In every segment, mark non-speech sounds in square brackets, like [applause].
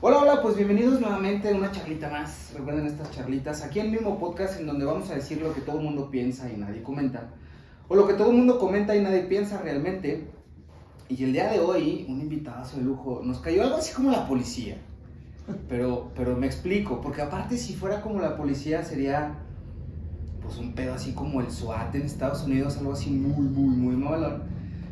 Hola, hola, pues bienvenidos nuevamente a una charlita más. Recuerden estas charlitas aquí en el mismo podcast en donde vamos a decir lo que todo el mundo piensa y nadie comenta. O lo que todo el mundo comenta y nadie piensa realmente. Y el día de hoy, un invitado de lujo, nos cayó algo así como la policía. Pero, pero me explico, porque aparte si fuera como la policía sería pues un pedo así como el SWAT en Estados Unidos, algo así muy, muy, muy malón.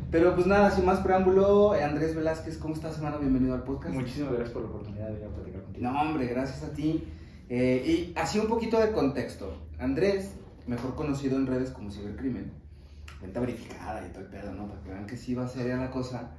Pero pues nada, sin más preámbulo, Andrés Velázquez, ¿cómo estás, hermano? Bienvenido al podcast. Muchísimas gracias por la oportunidad de venir a platicar contigo. No, hombre, gracias a ti. Eh, y así un poquito de contexto. Andrés, mejor conocido en redes como Cibercrimen, cuenta verificada y todo el pedo, ¿no? Para que vean que sí va a ser la cosa.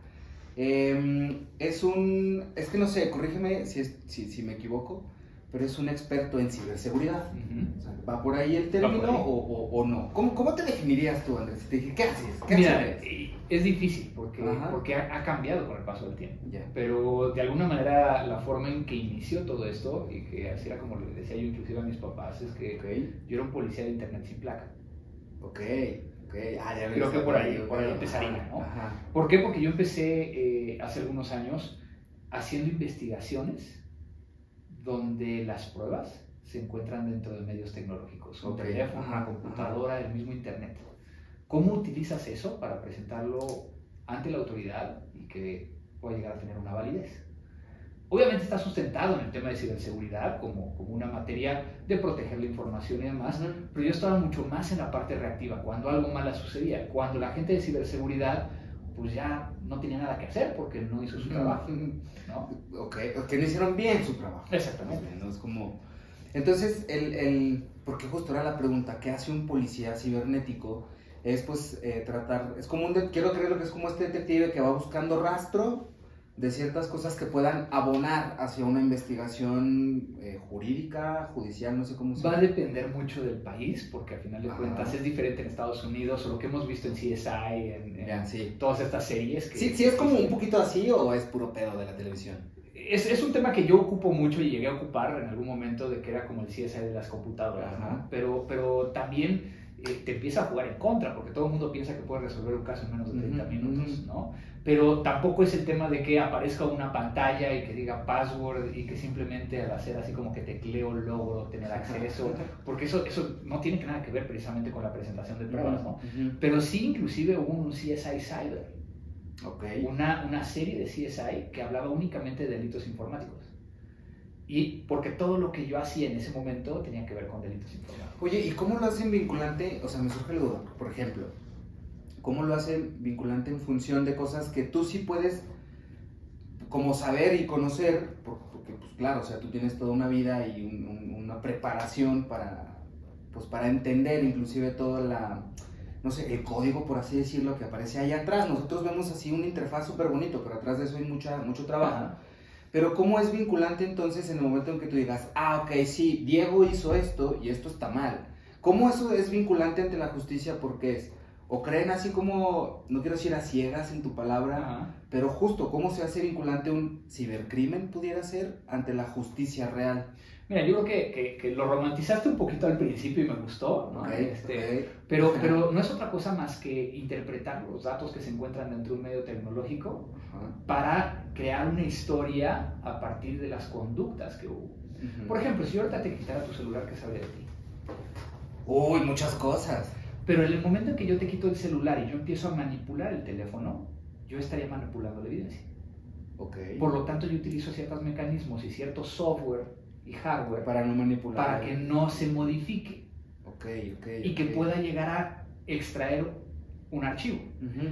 Eh, es un, es que no sé, corrígeme si, es, si, si me equivoco, pero es un experto en ciberseguridad. Ujú. O sea, ¿Va por ahí el término ahí. o, o- o no? ¿Cómo, ¿Cómo te definirías tú, Andrés? Si te dije, ¿qué haces? ¿Qué Mira, haces? eh, es difícil porque, Ajá. porque ha, ha cambiado con el paso del tiempo. Ya. Pero de alguna manera la forma en que inició todo esto, y que así era como le decía yo inclusive a mis papás, es que Ok, yo era un policía de internet sin placa. ok, ok. Ah, ya Creo que por ahí- por ahí ajá, empezaría, ¿no? Ajá. ¿Por qué? Porque yo empecé eh, hace algunos años haciendo investigaciones donde las pruebas se encuentran dentro de medios tecnológicos, un Ok, teléfono, una computadora, el mismo internet. ¿Cómo utilizas eso para presentarlo ante la autoridad y que pueda llegar a tener una validez? Obviamente está sustentado en el tema de ciberseguridad como, como una materia de proteger la información y demás, pero yo estaba mucho más en la parte reactiva, cuando algo malo sucedía, cuando la gente de ciberseguridad pues ya no tenía nada que hacer porque no hizo su trabajo, ¿no? Ok, o que no hicieron bien su trabajo. Exactamente. Es como... Entonces, el, el... Porque justo era la pregunta, ¿qué hace un policía cibernético? Es pues eh, tratar... Es como un... de- Quiero creer que es como este detective que va buscando rastro de ciertas cosas que puedan abonar hacia una investigación eh, jurídica, judicial, no sé cómo se Va a depender mucho del país porque al final de Ajá. cuentas es diferente en Estados Unidos o lo que hemos visto en CSI, en, en Ya, sí. todas estas series. Que Sí, sí, es como un poquito así o es puro pedo de la televisión. Es, es un tema que yo ocupo mucho y llegué a ocupar en algún momento de que era como el CSI de las computadoras. ¿no? Pero, pero también eh, te empieza a jugar en contra, porque todo el mundo piensa que puede resolver un caso en menos de 30 Ujú, minutos. ¿no? Pero tampoco es el tema de que aparezca una pantalla y que diga password y que simplemente al hacer así como que tecleo logro tener acceso, porque eso, eso no tiene nada que ver precisamente con la presentación de pruebas, ¿no? Pero sí inclusive hubo un CSI Cyber, Ok. una, una serie de CSI que hablaba únicamente de delitos informáticos. Y porque todo lo que yo hacía en ese momento tenía que ver con delitos informáticos. Oye, ¿y cómo lo hacen vinculante? O sea, me surge la duda, por ejemplo, ¿cómo lo hacen vinculante en función de cosas que tú sí puedes como saber y conocer? por- Porque, pues claro, o sea, tú tienes toda una vida y un- un- una preparación para, pues, para entender inclusive toda la, no sé, el código, por así decirlo, que aparece ahí atrás. Nosotros vemos así una interfaz súper bonito, pero atrás de eso hay mucha, mucho trabajo. Pero ¿cómo es vinculante entonces en el momento en que tú digas, ah, ok, sí, Diego hizo esto y esto está mal? ¿Cómo eso es vinculante ante la justicia? Porque es, o creen así como, no quiero decir a ciegas en tu palabra, Ajá. pero justo, ¿cómo se hace vinculante un cibercrimen pudiera ser ante la justicia real? Mira, yo creo que, que- que lo romantizaste un poquito al principio y me gustó, ¿no? Ok, Este, ok. Pero, pero no es otra cosa más que interpretar los datos que se encuentran dentro de un medio tecnológico Ajá. para crear una historia a partir de las conductas que hubo. Ujú. Por ejemplo, si yo ahorita te quitara tu celular, ¿qué sabría de ti? Uy, muchas cosas. Pero en el momento en que yo te quito el celular y yo empiezo a manipular el teléfono, yo estaría manipulando la evidencia. Ok. Por lo tanto, yo utilizo ciertos mecanismos y cierto software y hardware para, Para no manipular. que no se modifique y que pueda llegar a extraer un archivo.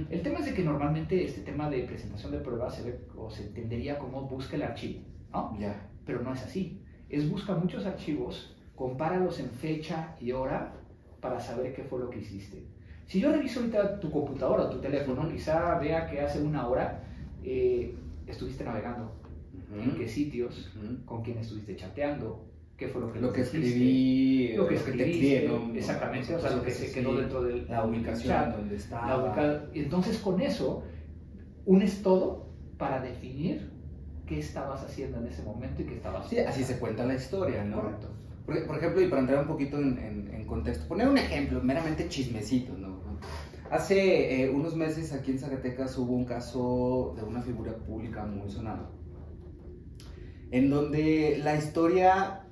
El tema es de que normalmente este tema de presentación de pruebas se ve o se entendería como busca el archivo, ¿no? Ya. Pero no es así. Es busca muchos archivos, compáralos en fecha y hora para saber qué fue lo que hiciste. Si yo reviso ahorita tu computadora o tu teléfono, quizá vea que hace una hora eh, estuviste navegando, en Ujú. qué sitios, Ujú. con quién estuviste chateando, qué fue lo que Lo que dijiste, escribí, lo que te escribiste, crié, ¿no? exactamente, o sea, lo que se quedó dentro del la ubicación chat, donde estaba. la Entonces con eso unes todo para definir qué estabas haciendo en ese momento y qué estabas Sí, así se cuenta la historia, ¿no? Correcto. Por, por ejemplo, y para entrar un poquito en, en- en contexto, poner un ejemplo, meramente chismecito, ¿no? Hace eh, unos meses aquí en Zacatecas hubo un caso de una figura pública muy sonada. En donde la historia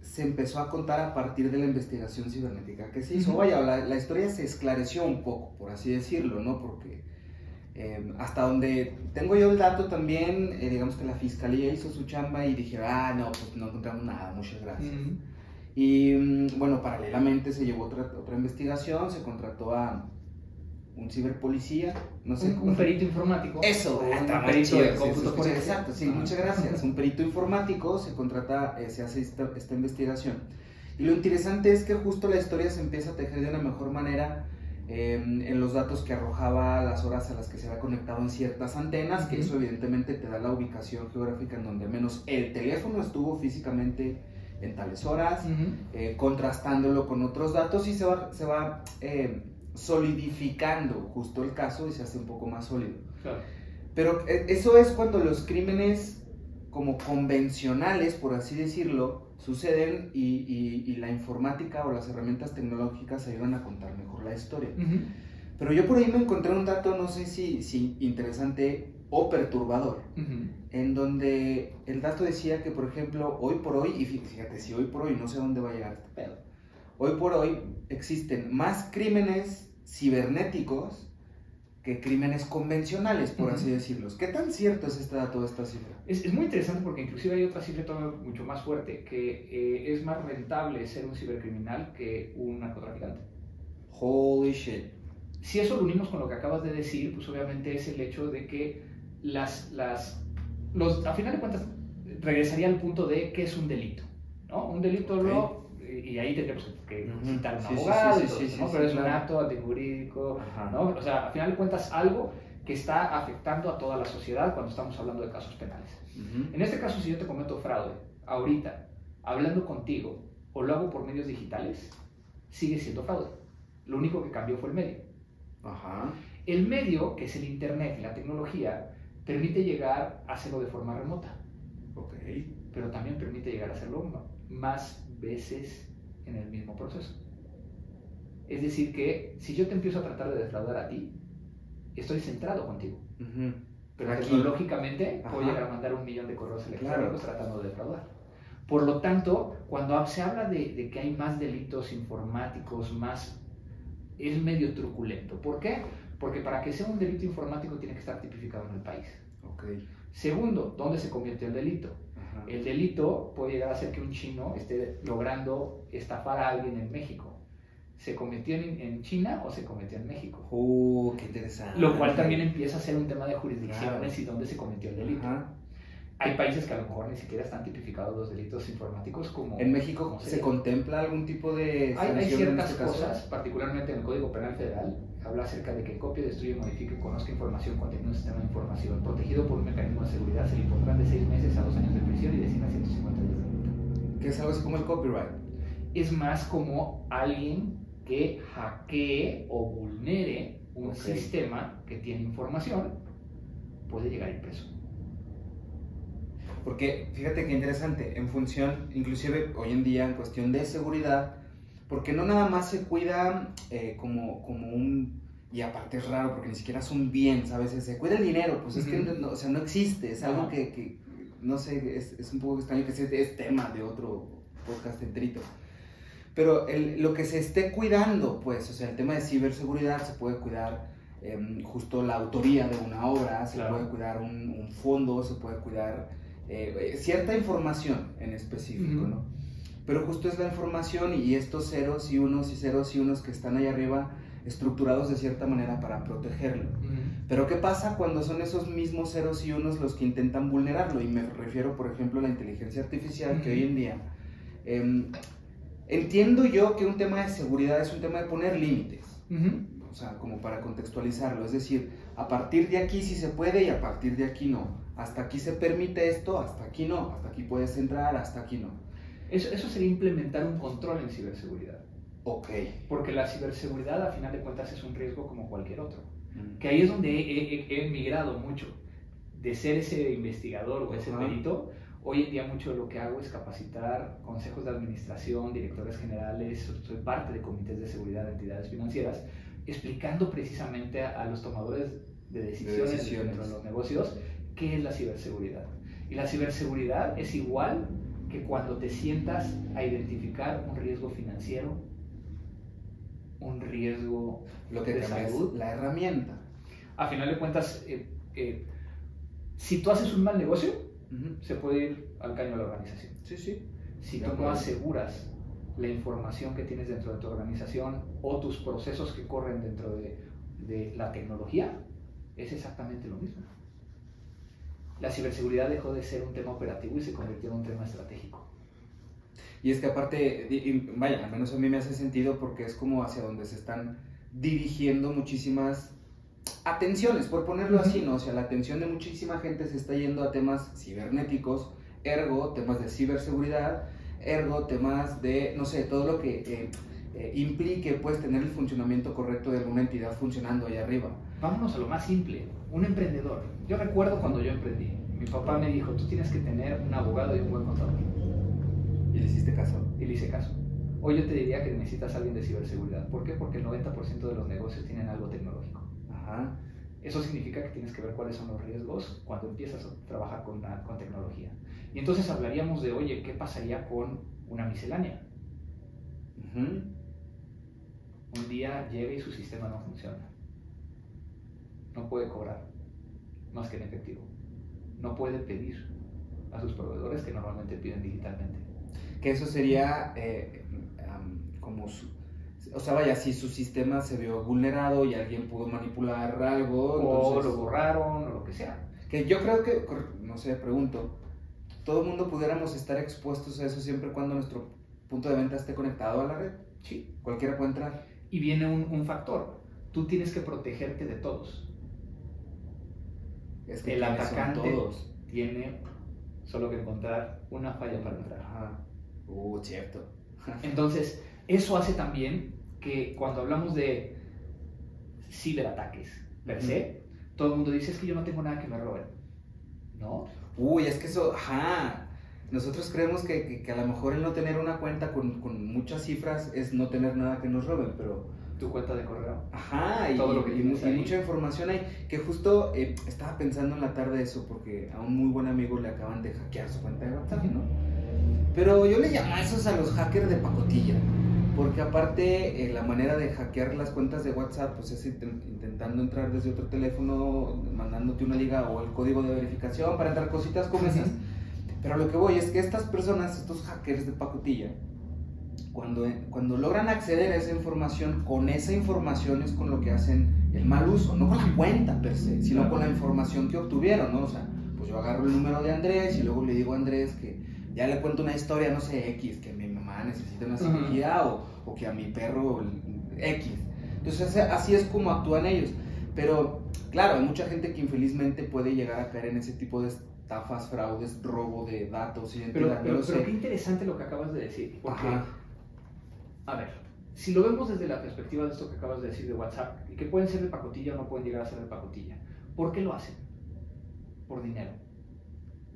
se empezó a contar a partir de la investigación cibernética que se hizo. Vaya, la, la historia se esclareció un poco, por así decirlo, ¿no? Porque eh, hasta donde tengo yo el dato también, eh, digamos que la fiscalía hizo su chamba y dije, ah, no, pues no encontramos nada, muchas gracias. Y mm, bueno, paralelamente se llevó otra, otra investigación, se contrató a un ciberpolicía, no sé Un, cómo. un perito informático. Eso, o ah, un perito chido, de cómputo por ejemplo. Exacto, sí, Ajá. muchas gracias. [laughs] Un perito informático se contrata, eh, se hace esta, esta investigación. Y lo interesante es que justo la historia se empieza a tejer de una mejor manera eh, en los datos que arrojaba las horas a las que se había conectado en ciertas antenas, que eso evidentemente te da la ubicación geográfica en donde al menos el teléfono estuvo físicamente en tales horas, eh, contrastándolo con otros datos y se va, se va eh, solidificando justo el caso y se hace un poco más sólido. Claro. Pero eh, eso es cuando los crímenes como convencionales, por así decirlo, suceden y, y- y la informática o las herramientas tecnológicas ayudan a contar mejor la historia. Pero yo por ahí me encontré un dato, no sé si, si interesante o perturbador, en donde el dato decía que, por ejemplo, hoy por hoy, y fí- fíjate, si hoy por hoy no sé dónde va a llegar este pedo, hoy por hoy existen más crímenes cibernéticos que crímenes convencionales, por así decirlos. ¿Qué tan cierto es este dato, esta cifra? Es, es muy interesante porque inclusive hay otra cifra todavía mucho más fuerte, que eh, es más rentable ser un cibercriminal que un narcotraficante. Holy shit. Si eso lo unimos con lo que acabas de decir, pues obviamente es el hecho de que las, las, los, a final de cuentas, regresaría al punto de qué es un delito, ¿no? Un delito Ok. lo, y ahí tendríamos que citar un abogado Pero es un acto antijurídico. ¿no? O sea, a final de cuentas, algo que está afectando a toda la sociedad cuando estamos hablando de casos penales. Ujú. En este caso, si yo te cometo fraude, ahorita, hablando contigo, o lo hago por medios digitales, sigue siendo fraude. Lo único que cambió fue el medio. Ajá. El medio, que es el Internet y la tecnología, permite llegar a hacerlo de forma remota, Ok. pero también permite llegar a hacerlo más veces en el mismo proceso. Es decir, que si yo te empiezo a tratar de defraudar a ti, estoy centrado contigo. Ujú. Pero Aquí. tecnológicamente Ajá. llegar a mandar un millón de correos electrónicos Claro. tratando de defraudar. Por lo tanto, cuando se habla de, de que hay más delitos informáticos, más es medio truculento. ¿Por qué? Porque para que sea un delito informático tiene que estar tipificado en el país. Ok. Segundo, ¿dónde se cometió el delito? Ajá. El delito puede llegar a ser que un chino esté logrando estafar a alguien en México. ¿Se cometió en, en China o se cometió en México? Uh, qué interesante. Lo cual también empieza a ser un tema de jurisdicciones Claro. y dónde se cometió el delito. Ajá. Hay países que a lo mejor ni siquiera están tipificados los delitos informáticos como... ¿En México como se sería. contempla algún tipo de Hay, hay ciertas este cosas, particularmente en el Código Penal Federal, habla acerca de que copie, destruye, modifique, conozca información contenida en un sistema de información protegido por un mecanismo de seguridad, se le impondrán de 6 meses a 2 años de prisión y de 100 a 150 días de multa. Que es algo así como el copyright. Es más como alguien que hackee o vulnere un Ok. sistema que tiene información, puede llegar a ir preso. Porque fíjate qué interesante, en función, inclusive hoy en día en cuestión de seguridad, porque no nada más se cuida eh, como, como un, y aparte es raro porque ni siquiera es un bien, ¿sabes? Se cuida el dinero, pues es que no, o sea, no existe, es algo que, que, no sé, es, es un poco extraño que sea es tema de otro podcast enterito. Pero el- lo que se esté cuidando, pues, o sea, el tema de ciberseguridad se puede cuidar em, justo la autoría de una obra, se Claro. puede cuidar un, un fondo, se puede cuidar eh, cierta información en específico. ¿no? Pero justo es la información y estos ceros y unos y ceros y unos que están ahí arriba estructurados de cierta manera para protegerlo. Pero ¿qué pasa cuando son esos mismos ceros y unos los que intentan vulnerarlo? Y me refiero, por ejemplo, a la inteligencia artificial, que Ujú. hoy en día... em, entiendo yo que un tema de seguridad es un tema de poner límites, o sea, como para contextualizarlo. Es decir, a partir de aquí sí se puede y a partir de aquí no. Hasta aquí se permite esto, hasta aquí no. Hasta aquí puedes entrar, hasta aquí no. Eso, eso sería implementar un control en ciberseguridad. Ok. Porque la ciberseguridad, a final de cuentas, es un riesgo como cualquier otro. Mm. Que ahí es donde he, he- he migrado mucho. De ser ese investigador o ese Ajá. perito, hoy en día mucho de lo que hago es capacitar consejos de administración, directores generales, so- soy parte de comités de seguridad de entidades financieras, explicando precisamente a, a los tomadores de decisiones, decisiones. dentro de los negocios qué es la ciberseguridad. Y la ciberseguridad es igual que cuando te sientas a identificar un riesgo financiero, un riesgo Lo que de salud. la herramienta. A final de cuentas, eh, eh, si tú haces un mal negocio, se puede ir al caño de la organización. Sí, sí. Si De tú no aseguras la información que tienes dentro de tu organización o tus procesos que corren dentro de, de la tecnología, es exactamente lo mismo. La ciberseguridad dejó de ser un tema operativo y se convirtió en un tema estratégico. Y es que aparte, vaya, al menos a mí me hace sentido porque es como hacia donde se están dirigiendo muchísimas atenciones, por ponerlo así. ¿no? O sea, la atención de muchísima gente se está yendo a temas cibernéticos, ergo, temas de ciberseguridad, ergo, temas de, no sé, todo lo que eh, eh, implique, pues, tener el funcionamiento correcto de alguna entidad funcionando ahí arriba. Vámonos a lo más simple, un emprendedor. Yo recuerdo cuando yo emprendí, mi papá me dijo, tú tienes que tener un abogado y un buen contador. ¿Y le hiciste caso? Y le hice caso. Hoy yo te diría que necesitas a alguien de ciberseguridad. ¿Por qué? Porque el 90% de los negocios tienen algo tecnológico. Ajá. Eso significa que tienes que ver cuáles son los riesgos cuando empiezas a trabajar con, la- con tecnología. Y entonces hablaríamos de, oye, ¿qué pasaría con una miscelánea? Un día llega y su sistema no funciona. No puede cobrar más que en efectivo. No puede pedir a sus proveedores que normalmente piden digitalmente. Que eso sería eh, como su... O sea, vaya, si su sistema se vio vulnerado y alguien pudo manipular algo, O entonces... lo borraron o lo que sea. Que yo creo que, no sé, pregunto, todo el mundo pudiéramos estar expuestos a eso siempre cuando nuestro punto de venta esté conectado a la red. Sí. Cualquiera puede entrar. Y viene un, un factor. Tú tienes que protegerte de todos. Es que El ¿quiénes son atacante todos. tiene solo que encontrar una falla para entrar. Ajá. Uh, cierto. [laughs] Entonces, eso hace también que cuando hablamos de ciberataques per se, todo el mundo dice es que yo no tengo nada que me roben. ¿No? Uy, es que eso, ajá. Nosotros creemos que, que- que a lo mejor el no tener una cuenta con, con muchas cifras es no tener nada que nos roben, pero Tu cuenta de correo. Ajá, y, Todo lo que y y ahí. mucha información hay. Que justo eh, estaba pensando en la tarde eso, porque a un muy buen amigo le acaban de hackear su cuenta de WhatsApp, ¿no? Pero yo le llamo a esos a los hackers de pacotilla. Porque aparte, eh, la manera de hackear las cuentas de WhatsApp, pues es inten- intentando entrar desde otro teléfono, mandándote una liga o el código de verificación para entrar cositas como [laughs] esas. Pero lo que voy es que estas personas, estos hackers de pacotilla, cuando, cuando logran acceder a esa información, con esa información es con lo que hacen el mal uso, no con la cuenta per se, sino con la información que obtuvieron, ¿no? O sea, pues yo agarro el número de Andrés y luego le digo a Andrés que ya le cuento una historia, no sé, X, que mi mamá necesita una cirugía o, o que a mi perro X. Entonces así es como actúan ellos. Pero claro, hay mucha gente que infelizmente puede llegar a caer en ese tipo de estafas, fraudes, robo de datos, identidad, Pero, no pero, sé. qué interesante lo que acabas de decir. Porque, Ajá. a ver, si lo vemos desde la perspectiva de esto que acabas de decir de WhatsApp, y que pueden ser de pacotilla o no pueden llegar a ser de pacotilla, ¿por qué lo hacen? Por dinero.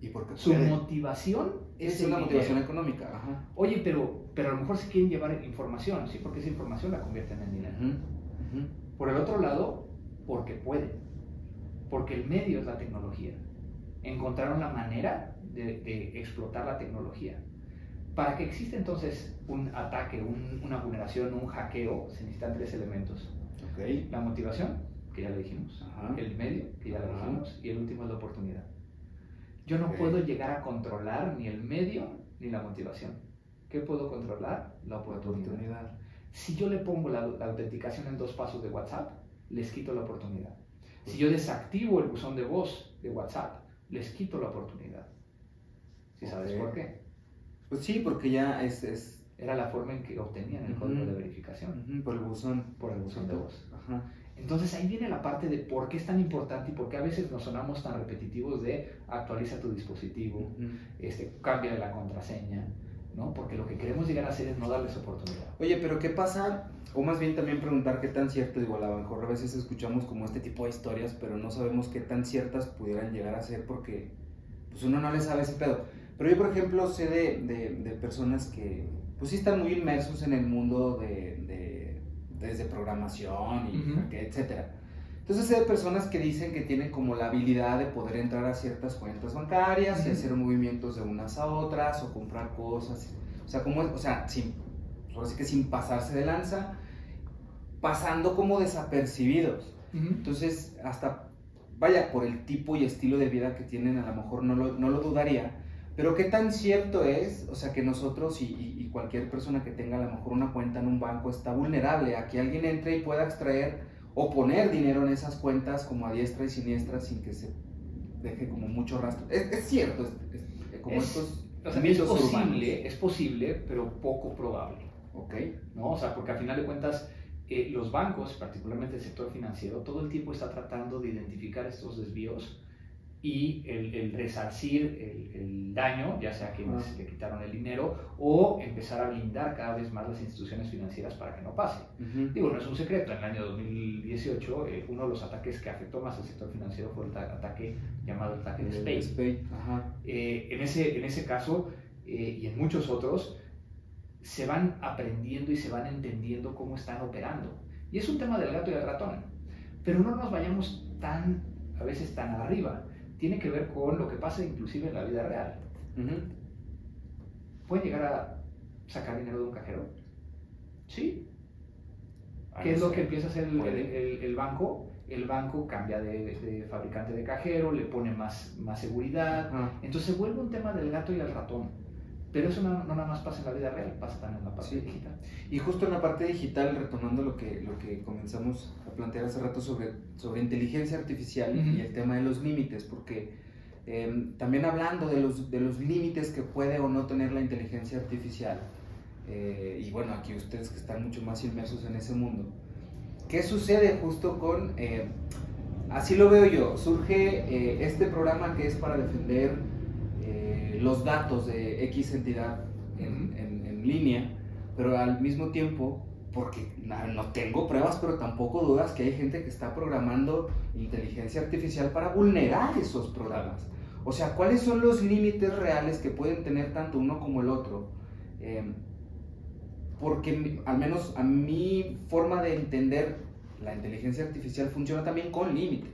Y porque Su puede. motivación es, es el una motivación económica. Ajá. Oye, pero, pero a lo mejor si quieren llevar información, ¿sí? Porque esa información la convierten en dinero. Por el otro lado, porque pueden. Porque el medio es la tecnología. Encontraron la manera de, de explotar la tecnología. Para que exista entonces un ataque, un- una vulneración, un hackeo, se necesitan tres elementos. Ok. La motivación, que ya lo dijimos. Ajá. El medio, que ya lo dijimos. Y el último es la oportunidad. Yo no puedo llegar a controlar ni el medio ni la motivación. ¿Qué puedo controlar? La oportunidad. Oportunidad. Si yo le pongo la, la autenticación en dos pasos de WhatsApp, les quito la oportunidad. Si yo desactivo el buzón de voz de WhatsApp, les quito la oportunidad. ¿Sí sabes por qué? Pues sí, porque ya es, es Era la forma en que obtenían el código de verificación por el buzón. por el buzón de voz. Ajá. Entonces ahí viene la parte de por qué es tan importante y por qué a veces nos sonamos tan repetitivos de actualiza tu dispositivo, Ujú. este, cambia la contraseña, ¿no? Porque lo que queremos llegar a hacer es no darles oportunidad. Oye, pero ¿qué pasa? O más bien también preguntar qué tan cierto, digo, a lo mejor a veces escuchamos como este tipo de historias, pero no sabemos qué tan ciertas pudieran llegar a ser porque pues uno no le sabe ese pedo. Pero yo, por ejemplo, sé de, de, de personas que pues sí están muy inmersos en el mundo de, de- desde programación y etcétera. Entonces hay personas que dicen que tienen como la habilidad de poder entrar a ciertas cuentas bancarias y hacer movimientos de unas a otras o comprar cosas. O sea, como, o sea, sin, ahora sí que sin pasarse de lanza, pasando como desapercibidos. Entonces, hasta, vaya, por el tipo y estilo de vida que tienen, a lo mejor no lo, no lo dudaría. Pero qué tan cierto es, o sea, que nosotros y, y- y cualquier persona que tenga a lo mejor una cuenta en un banco está vulnerable a que alguien entre y pueda extraer o poner dinero en esas cuentas como a diestra y siniestra sin que se deje como mucho rastro. Es, es cierto, es, es- como Es- estos O sea, es mitos posible, urbanos. es posible, pero poco probable. Ok. ¿no? O sea, porque al final de cuentas, eh, los bancos, particularmente el sector financiero, todo el tiempo está tratando de identificar estos desvíos y el, el resarcir el, el daño, ya sea Ah. le quitaron el dinero, o empezar a blindar cada vez más las instituciones financieras para que no pase. Ujú. Digo, no es un secreto, en el año 2018 eh, uno de los ataques que afectó más al sector financiero fue el ta- ataque llamado el ataque de El Spain. Spade, Ajá. Eh, en, ese, en ese caso eh, y en muchos otros, se van aprendiendo y se van entendiendo cómo están operando. Y es un tema del gato y el ratón. Pero no nos vayamos tan, a veces tan arriba. Tiene que ver con lo que pasa inclusive en la vida real. Ujú. ¿Pueden llegar a sacar dinero de un cajero? Sí. Ah, ¿Qué no es lo que empieza a hacer el, Puede. el- el banco? El banco cambia de, de fabricante de cajero, le pone más, más seguridad. Entonces se vuelve un tema del gato y el ratón. Pero eso no, no nada más pasa en la vida real, pasa también en la parte Sí. digital. Y justo en la parte digital, retomando lo que, lo que comenzamos a plantear hace rato sobre, sobre inteligencia artificial Ujú. y el tema de los límites, porque eh, también hablando de los, de los límites que puede o no tener la inteligencia artificial, eh, y bueno, aquí ustedes que están mucho más inmersos en ese mundo, ¿qué sucede justo con, eh, así lo veo yo, surge eh, este programa que es para defender los datos de X entidad en, línea, pero al mismo tiempo, porque no tengo pruebas, pero tampoco dudas que hay gente que está programando inteligencia artificial para vulnerar esos programas. O sea, ¿cuáles son los límites reales que pueden tener tanto uno como el otro? Eh, porque al menos a mi forma de entender la inteligencia artificial funciona también con límites.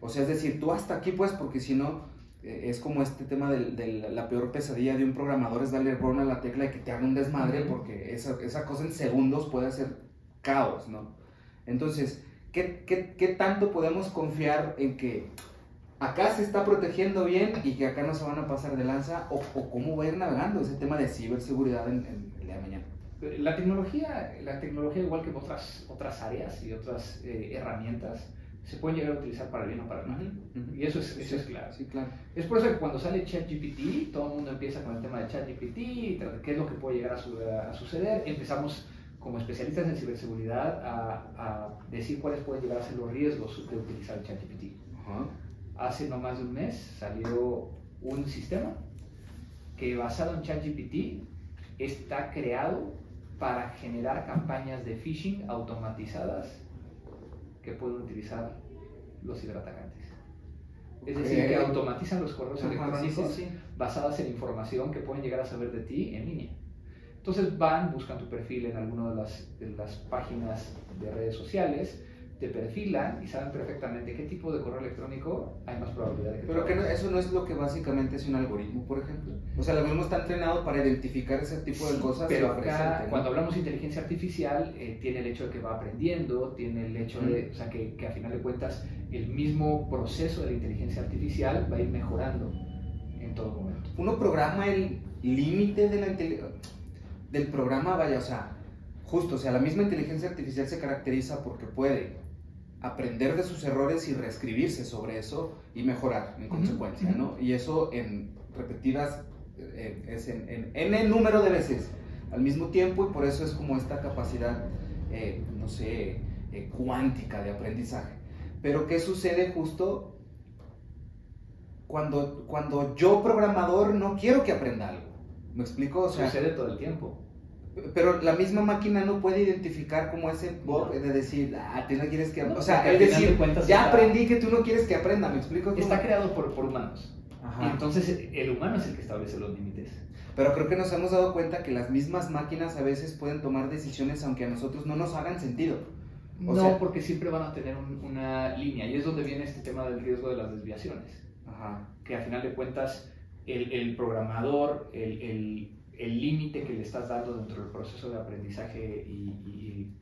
O sea, es decir, tú hasta aquí pues, porque si no, es como este tema de, de la peor pesadilla de un programador es darle run a la tecla y que te haga un desmadre, porque esa, esa cosa en segundos puede hacer caos, ¿no? Entonces, ¿qué, qué, qué tanto podemos confiar en que acá se está protegiendo bien y que acá no se van a pasar de lanza? ¿O, o cómo va a ir navegando ese tema de ciberseguridad en, en el día de mañana? La tecnología, la tecnología igual que en otras, otras áreas y otras eh, herramientas, se pueden llegar a utilizar para bien o para mal. Y eso es, eso es claro. Sí, claro. Es por eso que cuando sale ChatGPT, todo el mundo empieza con el tema de ChatGPT, qué es lo que puede llegar a, su- a suceder. Empezamos como especialistas en ciberseguridad a, a decir cuáles pueden llegar a ser los riesgos de utilizar ChatGPT. Hace no más de un mes salió un sistema que basado en ChatGPT está creado para generar campañas de phishing automatizadas que pueden utilizar los ciberatacantes. Es decir, que automatizan los correos electrónicos sí, sí. basadas en información que pueden llegar a saber de ti en línea. Entonces van, buscan tu perfil en alguna de las, de las páginas de redes sociales, te perfilan y saben perfectamente qué tipo de correo electrónico hay más probabilidad de que Pero que no- eso no es lo que básicamente es un algoritmo, por ejemplo. O sea, el algoritmo está entrenado para identificar ese tipo de Sí, cosas. Pero acá, ¿no? cuando hablamos de inteligencia artificial, eh, tiene el hecho de que va aprendiendo, tiene el hecho de, o sea, que, que a final de cuentas el mismo proceso de la inteligencia artificial va a ir mejorando en todo momento. Uno programa el límite de la del programa, vaya, o sea, justo, o sea, la misma inteligencia artificial se caracteriza porque puede aprender de sus errores y reescribirse sobre eso y mejorar en consecuencia. ¿no? Y eso en repetidas, eh, es en, en, en el número de veces al mismo tiempo y por eso es como esta capacidad, eh, no sé, eh, cuántica de aprendizaje. Pero ¿qué sucede justo cuando, cuando yo programador no quiero que aprenda algo? ¿Me explico? O sea, Sucede todo el tiempo. Pero la misma máquina no puede identificar como ese bug de decir, ah, tú no quieres que No, O sea, final decir, de ya aprendí que tú no quieres que aprenda, ¿me explico? cómo? Está creado por, por humanos. Ajá. entonces el humano es el que establece los límites. Pero creo que nos hemos dado cuenta que las mismas máquinas a veces pueden tomar decisiones aunque a nosotros no nos hagan sentido. O no, sea- porque siempre van a tener un- una línea y es donde viene este tema del riesgo de las desviaciones. Ajá. que a final de cuentas el, el programador, el el- el límite que le estás dando dentro del proceso de aprendizaje y, y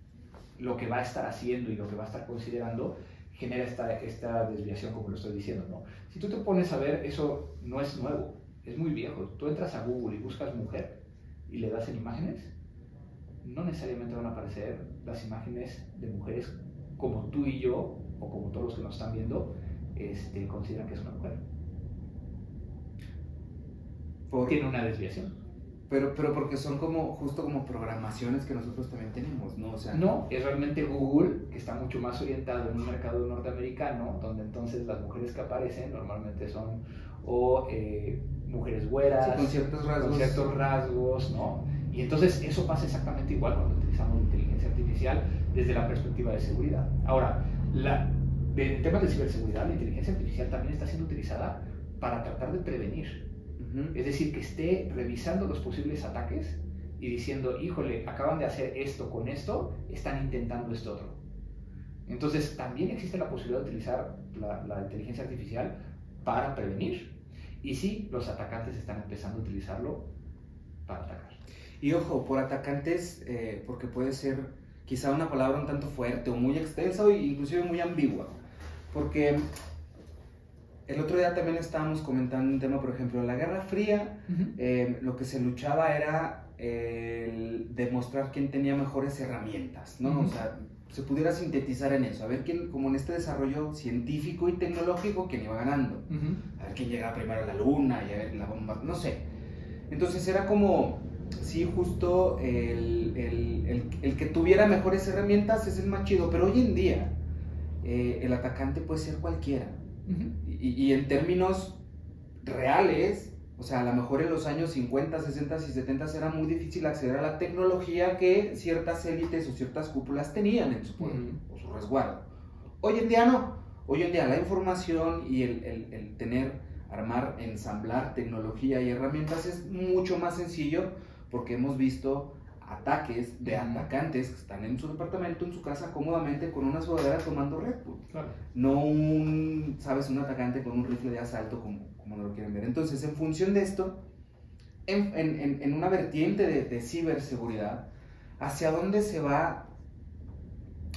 lo que va a estar haciendo y lo que va a estar considerando, genera esta, esta desviación, como lo estoy diciendo. ¿no? Si tú te pones a ver, eso no es nuevo, es muy viejo. Tú entras a Google y buscas mujer y le das en imágenes, no necesariamente van a aparecer las imágenes de mujeres como tú y yo, o como todos los que nos están viendo, este, consideran que es una mujer Por- tiene una desviación. Pero, pero porque son como, justo como programaciones que nosotros también tenemos, ¿no? O sea, No, es realmente Google, que está mucho más orientado en un mercado norteamericano, donde entonces las mujeres que aparecen normalmente son o eh, mujeres güeras, Sí, con ciertos rasgos. con ciertos rasgos, ¿no? Y entonces eso pasa exactamente igual cuando utilizamos inteligencia artificial desde la perspectiva de seguridad. Ahora, la, en temas de ciberseguridad, la inteligencia artificial también está siendo utilizada para tratar de prevenir. Es decir, que esté revisando los posibles ataques y diciendo, híjole, acaban de hacer esto con esto, están intentando esto otro. Entonces, también existe la posibilidad de utilizar la, la inteligencia artificial para prevenir. Y sí, los atacantes están empezando a utilizarlo para atacar. Y ojo, por atacantes, eh, porque puede ser quizá una palabra un tanto fuerte o muy extensa o inclusive muy ambigua. Porque el otro día también estábamos comentando un tema, por ejemplo, la Guerra Fría, eh, lo que se luchaba era el demostrar quién tenía mejores herramientas, ¿no? O sea, se pudiera sintetizar en eso, a ver quién, como en este desarrollo científico y tecnológico, quién iba ganando. a ver quién llega primero a la luna y a ver la bomba, no sé. Entonces era como, sí, justo el, el- el- el que tuviera mejores herramientas es el más chido, pero hoy en día eh, el atacante puede ser cualquiera. Y, y en términos reales, o sea, a lo mejor en los años 50, 60 y 70 era muy difícil acceder a la tecnología que ciertas élites o ciertas cúpulas tenían en su poder o su resguardo. Hoy en día no. Hoy en día la información y el, el- el tener, armar, ensamblar tecnología y herramientas es mucho más sencillo porque hemos visto ataques de atacantes que están en su departamento, en su casa, cómodamente con una sudadera tomando Red Bull Claro. no un, sabes, un atacante con un rifle de asalto como, como no lo quieren ver. Entonces, en función de esto, en, en- en- una vertiente de, de ciberseguridad, ¿hacia dónde se va?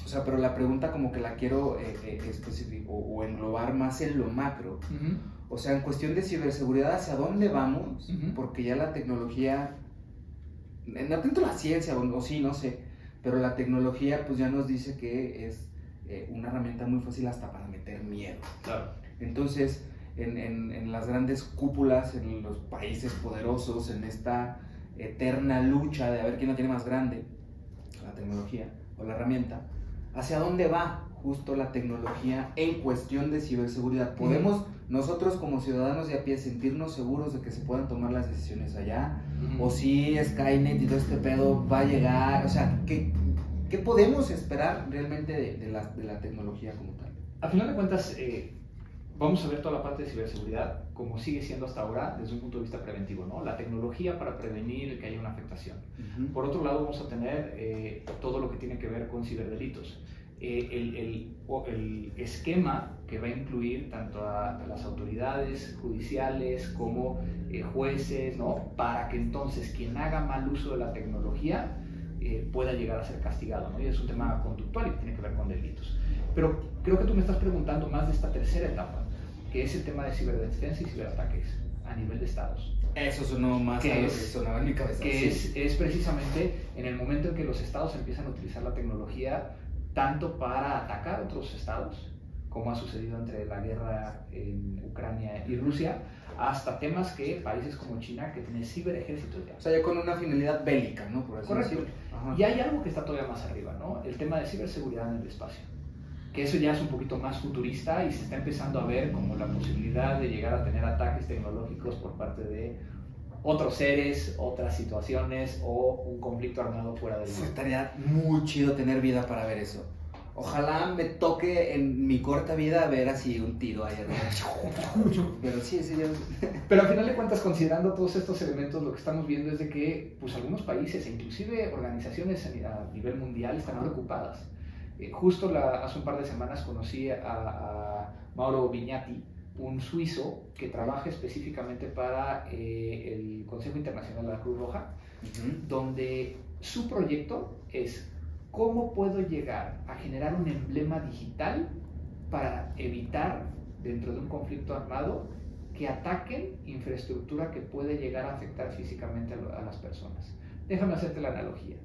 O sea, pero la pregunta como que la quiero eh, eh, especific- o, o englobar más en lo macro. O sea, en cuestión de ciberseguridad, ¿hacia dónde vamos? Ujú. Porque ya la tecnología, no tanto la ciencia, o, o sí, no sé, pero la tecnología pues ya nos dice que es eh, una herramienta muy fácil hasta para meter miedo. Claro. Entonces, en, en- en las grandes cúpulas, en los países poderosos, en esta eterna lucha de a ver quién la tiene más grande, la tecnología o la herramienta, ¿hacia dónde va justo la tecnología en cuestión de ciberseguridad? ¿Podemos nosotros como ciudadanos de a pie sentirnos seguros de que se puedan tomar las decisiones allá? ¿O si Skynet y todo este pedo va a llegar? O sea, ¿qué, qué podemos esperar realmente de, de la, de la tecnología como tal? A final de cuentas, eh, vamos a ver toda la parte de ciberseguridad como sigue siendo hasta ahora desde un punto de vista preventivo, ¿no? La tecnología para prevenir que haya una afectación. Por otro lado, vamos a tener eh, todo lo que tiene que ver con ciberdelitos. Eh, el, el- el esquema que va a incluir tanto a, a las autoridades judiciales como eh, jueces, ¿no? Para que entonces quien haga mal uso de la tecnología eh, pueda llegar a ser castigado, ¿no? Y es un tema conductual y que tiene que ver con delitos. Pero creo que tú me estás preguntando más de esta tercera etapa, que es el tema de ciberdefensa y ciberataques a nivel de estados Eso sonó más ¿Qué a lo es? que sonaba en mi cabeza. que sí. es, es precisamente en el momento en que los estados empiezan a utilizar la tecnología tanto para atacar otros estados, como ha sucedido entre la guerra en Ucrania y Rusia, hasta temas que países como China, que tienen ciberejércitos ya. O sea, ya con una finalidad bélica, ¿no? Por así Correcto. Y hay algo que está todavía más arriba, ¿no? El tema de ciberseguridad en el espacio. Que eso ya es un poquito más futurista y se está empezando a ver como la posibilidad de llegar a tener ataques tecnológicos por parte de otros seres, otras situaciones o un conflicto armado fuera del mundo. Estaría muy chido tener vida para ver eso. Ojalá me toque en mi corta vida ver así un tiro ahí. [laughs] Pero sí, sí, ya- Pero al final de cuentas, considerando todos estos elementos, lo que estamos viendo es de que pues, algunos países e inclusive organizaciones a nivel mundial están preocupadas. Eh, justo la, hace un par de semanas conocí a, a Mauro Vignati, un suizo que trabaja específicamente para eh, el Consejo Internacional de la Cruz Roja, donde su proyecto es cómo puedo llegar a generar un emblema digital para evitar dentro de un conflicto armado que ataquen infraestructura que puede llegar a afectar físicamente a, las personas. Déjame hacerte la analogía.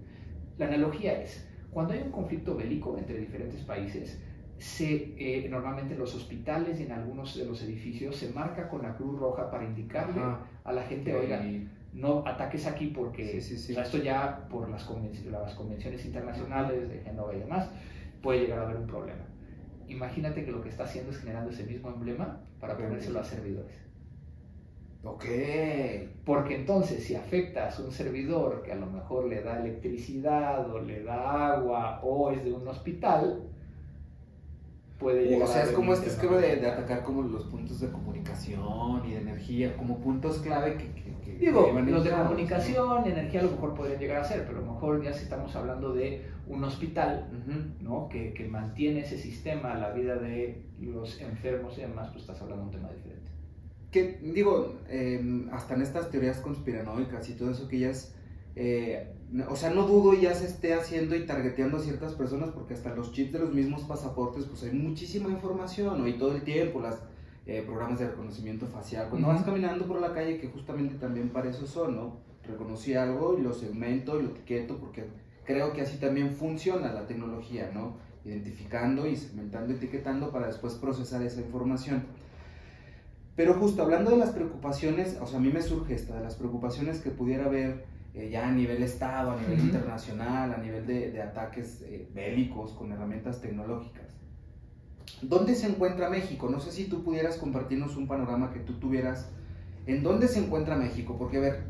La analogía es, cuando hay un conflicto bélico entre diferentes países, se, eh, normalmente en los hospitales y en algunos de los edificios se marca con la Cruz Roja para indicarle a la gente, oiga, no ataques aquí porque esto ya por las convenciones, las convenciones internacionales de Genova y demás puede llegar a haber un problema. Imagínate que lo que está haciendo es generando ese mismo emblema para ponérselo a servidores. Ok. Porque entonces si afectas a un servidor que a lo mejor le da electricidad o le da agua o es de un hospital, puede llegar O sea, es como este esquema de, de, atacar como los puntos de comunicación y de energía, como puntos clave que... que, Digo, los de comunicación, energía a lo mejor podrían llegar a ser, pero a lo mejor ya si estamos hablando de un hospital, ¿no? Que, que, mantiene ese sistema, la vida de los enfermos y demás, pues estás hablando de un tema diferente. Que, digo, em, hasta en estas teorías conspiranoicas y todo eso que ellas... Eh, o sea, no dudo ya se esté haciendo y targeteando a ciertas personas porque hasta los chips de los mismos pasaportes, pues hay muchísima información, ¿no? Y todo el tiempo, las eh, programas de reconocimiento facial. Cuando vas caminando por la calle, que justamente también para eso son, ¿no? Reconocí algo y lo segmento y lo etiqueto porque creo que así también funciona la tecnología, ¿no? Identificando y segmentando, etiquetando para después procesar esa información. Pero justo hablando de las preocupaciones, o sea, a mí me surge esta, de las preocupaciones que pudiera haber eh, ya a nivel Estado, a nivel internacional, a nivel de, ataques eh, bélicos con herramientas tecnológicas. ¿Dónde se encuentra México? No sé si tú pudieras compartirnos un panorama que tú tuvieras. ¿En dónde se encuentra México? Porque, a ver,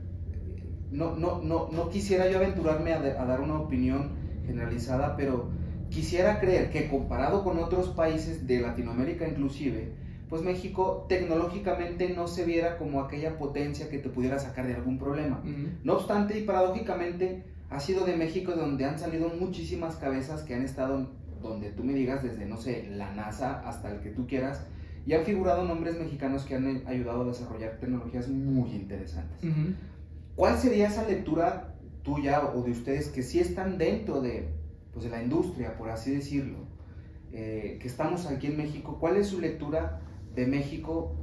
no, no, no, no quisiera yo aventurarme a, a dar una opinión generalizada, pero quisiera creer que comparado con otros países de Latinoamérica inclusive, pues México tecnológicamente no se viera como aquella potencia que te pudiera sacar de algún problema. No obstante, y paradójicamente, ha sido de México donde han salido muchísimas cabezas que han estado donde tú me digas, desde, no sé, la NASA hasta el que tú quieras, y han figurado nombres mexicanos que han ayudado a desarrollar tecnologías muy interesantes. ¿Cuál sería esa lectura tuya o de ustedes que sí están dentro de, pues, de la industria, por así decirlo, eh, que estamos aquí en México? ¿Cuál es su lectura de México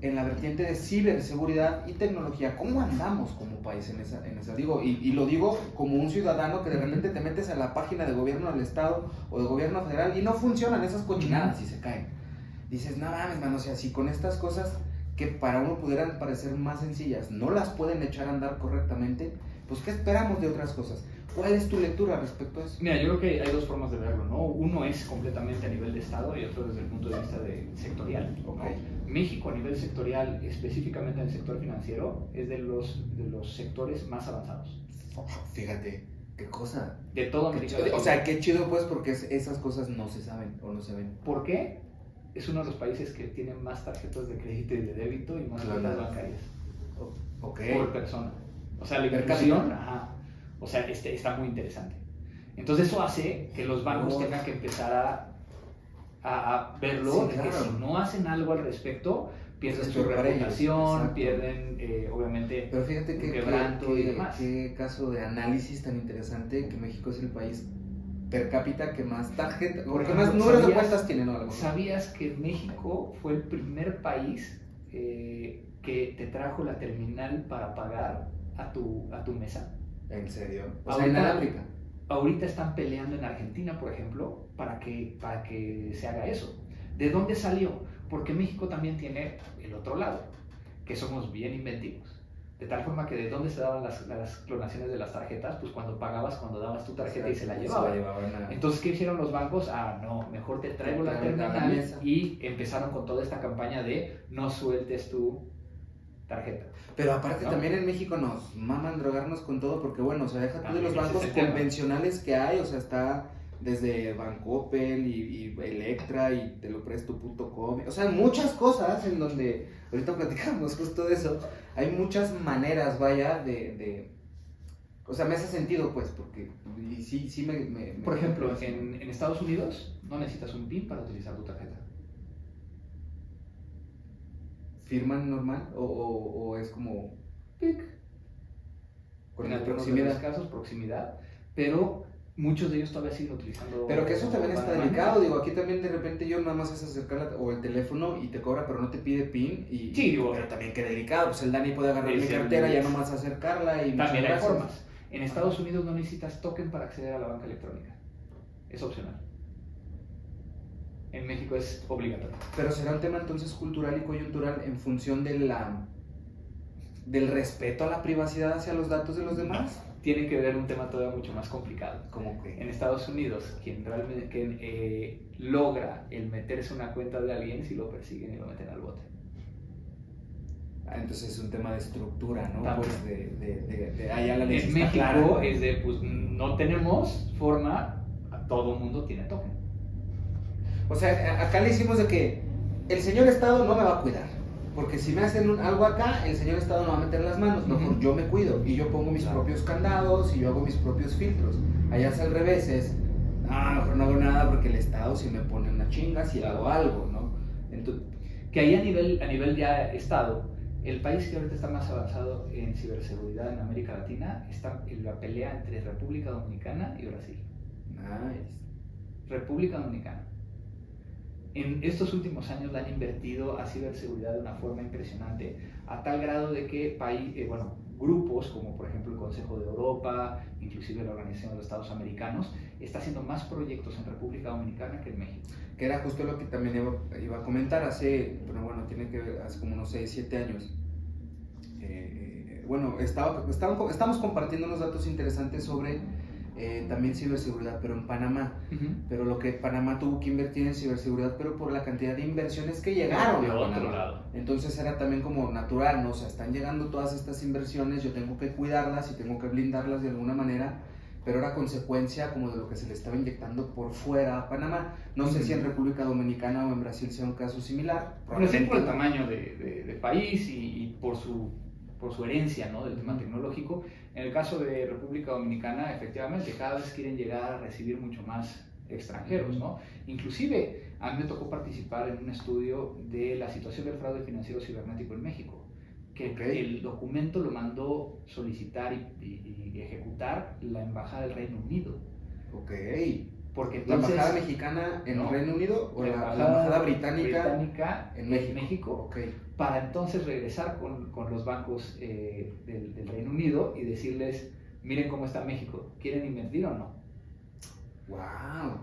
en la vertiente de ciberseguridad y tecnología. ¿Cómo andamos como país en esa? En esa? Digo, y, lo digo como un ciudadano que de repente te metes a la página de gobierno del Estado o de gobierno federal y no funcionan esas cochinadas y se caen. Dices, no mames, mano, o sea, si con estas cosas que para uno pudieran parecer más sencillas no las pueden echar a andar correctamente, pues ¿qué esperamos de otras cosas? ¿Cuál es tu lectura respecto a eso? Mira, yo creo que hay dos formas de verlo, ¿no? Uno es completamente a nivel de Estado y otro desde el punto de vista de sectorial. México a nivel sectorial, específicamente en el sector financiero, es de los, de los sectores más avanzados. Oh, fíjate, qué cosa. De todo América. O sea, qué chido pues porque esas cosas no se saben o no se ven. ¿Por qué? Es uno de los países que tiene más tarjetas de crédito y de débito y más cuentas bancarias. Por persona. O sea, la inversión, ajá o sea, este, está muy interesante. Entonces eso hace que los bancos tengan que empezar a, a, verlo, que si no hacen algo al respecto, pierden su reputación, pierden eh, obviamente Pero fíjate que, quebranto y demás. Qué caso de análisis tan interesante que México es el país per cápita que más tarjeta, porque más números de cuentas tiene, ¿no? ¿Sabías que México fue el primer país eh, que te trajo la terminal para pagar a tu, a tu mesa? ¿En serio? O sea, en África. Ahorita están peleando en Argentina, por ejemplo, para que, para que se haga eso. ¿De dónde salió? Porque México también tiene el otro lado, que somos bien inventivos. De tal forma que de dónde se daban las, las clonaciones de las tarjetas, pues cuando pagabas, cuando dabas tu tarjeta y se la llevaban. Entonces, ¿qué hicieron los bancos? Ah, no, mejor te traigo la terminal y empezaron con toda esta campaña de no sueltes tu tarjeta. Pero aparte también en México nos maman drogarnos con todo porque bueno, o sea, deja tú de los bancos convencionales que hay, o sea, está desde Bancoppel y, y, Electra y te lo presto.com, o sea, muchas cosas en donde, ahorita platicamos justo de eso, hay muchas maneras, vaya, de, O sea, me hace sentido, pues, porque y sí, sí me... me- me- Por ejemplo, en, en Estados Unidos no necesitas un PIN para utilizar tu tarjeta. ¿Firman normal o, o- o es como PIC. con en proximidad? casos, proximidad. Pero muchos de ellos todavía siguen utilizando. Pero que eso también está delicado, digo, aquí también de repente yo nada más es acercar o el teléfono y te cobra, pero no te pide PIN y... Sí, digo, pero también qué delicado, pues el Dani puede agarrar mi cartera, ya nomás acercarla y... También hay formas. En Estados Unidos no necesitas token para acceder a la banca electrónica. Es opcional. En México es obligatorio. Pero será un tema entonces cultural y coyuntural en función de la del respeto a la privacidad hacia los datos de los demás. Tiene que ver un tema todavía mucho más complicado. Como que En Estados Unidos, quien realmente quien, eh, logra el meterse una cuenta de alguien, si lo persiguen y lo meten al bote. Ah, entonces es un tema de estructura, ¿no? Pues de, de, de, la En México clara. es de, pues no tenemos forma, todo mundo tiene token. O sea, acá le hicimos de que el señor Estado no me va a cuidar. Porque si me hacen un- algo acá, el señor Estado no va a meter las manos. Mejor Ujú. yo me cuido y yo pongo mis Claro. propios candados y yo hago mis propios filtros. Allá es al revés, es, ah, mejor no hago nada porque el Estado si me pone una chinga, si Claro. hago algo, ¿no? Entonces, Que ahí a nivel, a nivel ya Estado, el país que ahorita está más avanzado en ciberseguridad en América Latina está en la pelea entre República Dominicana y Brasil. nice. República Dominicana. En estos últimos años la han invertido a ciberseguridad de una forma impresionante, a tal grado de que paí- eh, bueno, grupos como por ejemplo el Consejo de Europa, inclusive la Organización de los Estados Americanos, está haciendo más proyectos en República Dominicana que en México. Que era justo lo que también iba, a comentar hace, pero bueno, tiene que ver, hace como unos 6, 7 años. Eh, bueno, estaba, estaba- estamos compartiendo unos datos interesantes sobre eh, también ciberseguridad, pero en Panamá. Pero lo que Panamá tuvo que invertir en ciberseguridad, pero por la cantidad de inversiones que llegaron de a otro Panamá. lado. Entonces era también como natural, ¿no? O sea, están llegando todas estas inversiones, yo tengo que cuidarlas y tengo que blindarlas de alguna manera, pero era consecuencia como de lo que se le estaba inyectando por fuera a Panamá. No sé si en. República Dominicana o en Brasil sea un caso similar. Bueno, sí por el tamaño de, de- de país y, y por, su, por su herencia ¿no? del tema tecnológico. En el caso de República Dominicana, efectivamente, cada vez quieren llegar a recibir mucho más extranjeros, ¿no? Inclusive, a mí me tocó participar en un estudio de la situación del fraude financiero cibernético en México, que Ok. el documento lo mandó solicitar y, y- y ejecutar la Embajada del Reino Unido. Ok. Porque ¿La entonces... embajada mexicana en No. Reino Unido o la, la embajada embajada británica, británica en en México? México Ok. para entonces regresar con, con los bancos eh, del, del Reino Unido y decirles, miren cómo está México, ¿quieren invertir o no? Wow.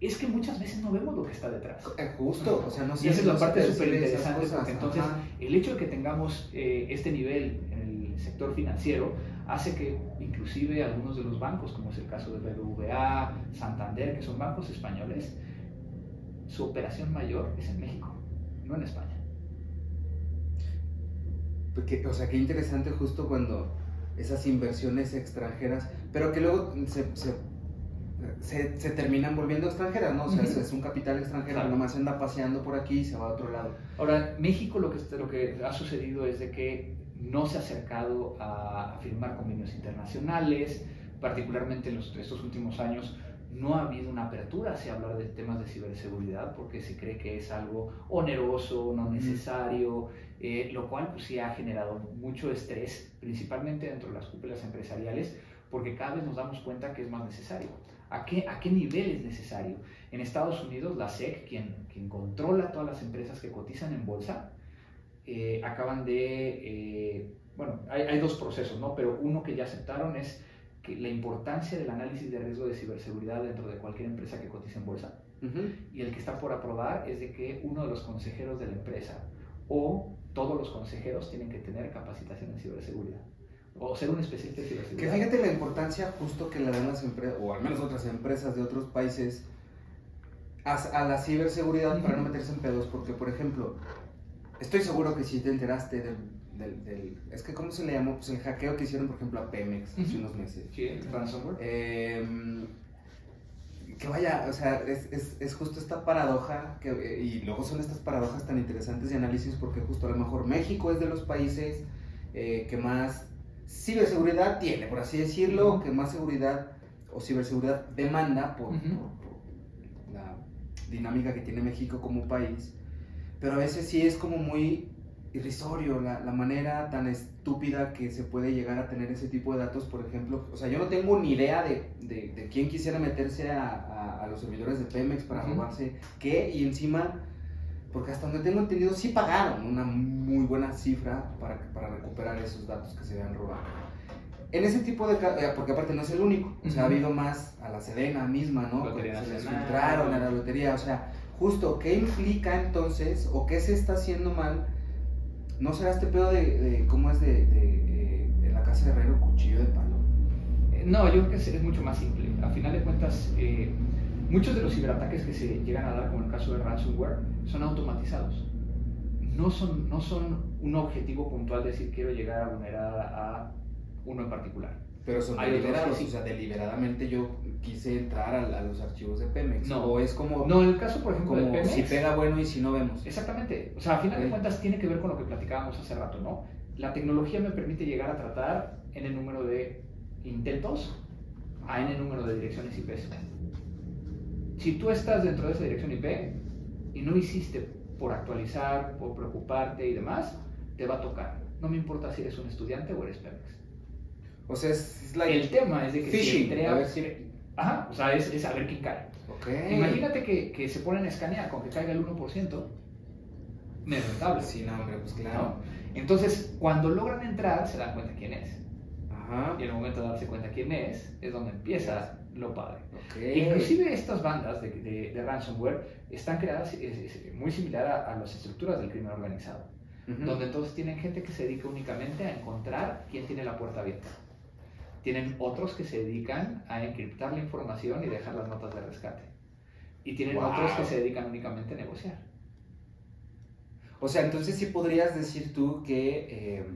Es que muchas veces no vemos lo que está detrás. Eh, Justo, o sea, no sé Y esa es la parte súper interesante, porque entonces ajá. el hecho de que tengamos eh, este nivel en el sector financiero hace que inclusive algunos de los bancos, como es el caso de BBVA, Santander, que son bancos españoles, su operación mayor es en México, no en España. Porque, o sea, qué interesante justo cuando esas inversiones extranjeras, pero que luego se, se, se- se terminan volviendo extranjeras, ¿no? O sea, es, un capital extranjero Claro. nomás anda paseando por aquí y se va a otro lado. Ahora, México lo que, lo que ha sucedido es de que no se ha acercado a, firmar convenios internacionales, particularmente en los, estos últimos años no ha habido una apertura hacia hablar de temas de ciberseguridad porque se cree que es algo oneroso, no necesario, eh, lo cual pues sí ha generado mucho estrés, principalmente dentro de las cúpulas empresariales, porque cada vez nos damos cuenta que es más necesario. ¿A qué, a qué nivel es necesario? En Estados Unidos, la SEC, quien, quien controla todas las empresas que cotizan en bolsa, eh, acaban de, eh, bueno, hay, hay dos procesos, ¿no? Pero uno que ya aceptaron es que la importancia del análisis de riesgo de ciberseguridad dentro de cualquier empresa que cotice en bolsa. Ujú. Y el que está por aprobar es de que uno de los consejeros de la empresa o todos los consejeros tienen que tener capacitación en ciberseguridad o ser un especialista en Que ciberseguridad. fíjate la importancia justo que le dan las empresas, o al menos otras empresas de otros países, a, a la ciberseguridad para no meterse en pedos, porque por ejemplo, estoy seguro que si te enteraste del, del, del- es que ¿cómo se le llamó? Pues el hackeo que hicieron por ejemplo a Pemex hace unos meses. Sí, ransomware. Eh, que vaya, o sea, es, es, es justo esta paradoja, que, y luego son estas paradojas tan interesantes de análisis, porque justo a lo mejor México es de los países eh, que más ciberseguridad tiene, por así decirlo, que más seguridad o ciberseguridad demanda por, la dinámica que tiene México como país, pero a veces sí es como muy irrisorio la, manera tan estúpida que se puede llegar a tener ese tipo de datos, por ejemplo, o sea, yo no tengo ni idea de, de, quién quisiera meterse a, a, los servidores de Pemex para robarse qué, y encima, porque hasta donde tengo entendido, sí pagaron una muy buena cifra para, para recuperar esos datos que se habían robado. En ese tipo de... Eh, porque aparte no es el único, o sea, ha habido más a la Sedena misma, ¿no? se les filtraron a la lotería, o sea, justo, ¿qué implica entonces o qué se está haciendo mal? ¿No será este pedo de, cómo es de, de, de, la casa de herrero cuchillo de palo? Eh, no, yo creo que es, mucho más simple. A final de cuentas, eh, muchos de los ciberataques que se llegan a dar, como el caso de ransomware, son automatizados. No son, no son un objetivo puntual de decir quiero llegar a vulnerar a uno en particular. Pero son deliberados, o sea, deliberadamente yo quise entrar a, los archivos de Pemex. No, o es como. No, el caso, por ejemplo, de Pemex. Si pega bueno y si no vemos. Exactamente. O sea, a final de cuentas tiene que ver con lo que platicábamos hace rato, ¿no? La tecnología me permite llegar a tratar en el número de intentos a en el número de direcciones IP. Si tú estás dentro de esa dirección IP y no hiciste por actualizar, por preocuparte y demás, te va a tocar. No me importa si eres un estudiante o eres Pemex. O sea, es, El tema es de que phishing, si a... Ajá, o sea, es, es saber quién cae. Okay. Imagínate que, que, se ponen a escanear con que caiga el 1%, no es rentable. Sí, no, hombre, pues claro. Entonces, cuando logran entrar, se dan cuenta quién es. Ajá. Y en el momento de darse cuenta quién es, es donde empieza lo padre. Okay. Inclusive estas bandas de, de, ransomware están creadas muy similar a, a, las estructuras del crimen organizado, donde todos tienen gente que se dedica únicamente a encontrar quién tiene la puerta abierta. Tienen otros que se dedican a encriptar la información y dejar las notas de rescate. Y tienen otros que se dedican únicamente a negociar. O sea, entonces sí podrías decir tú que eh,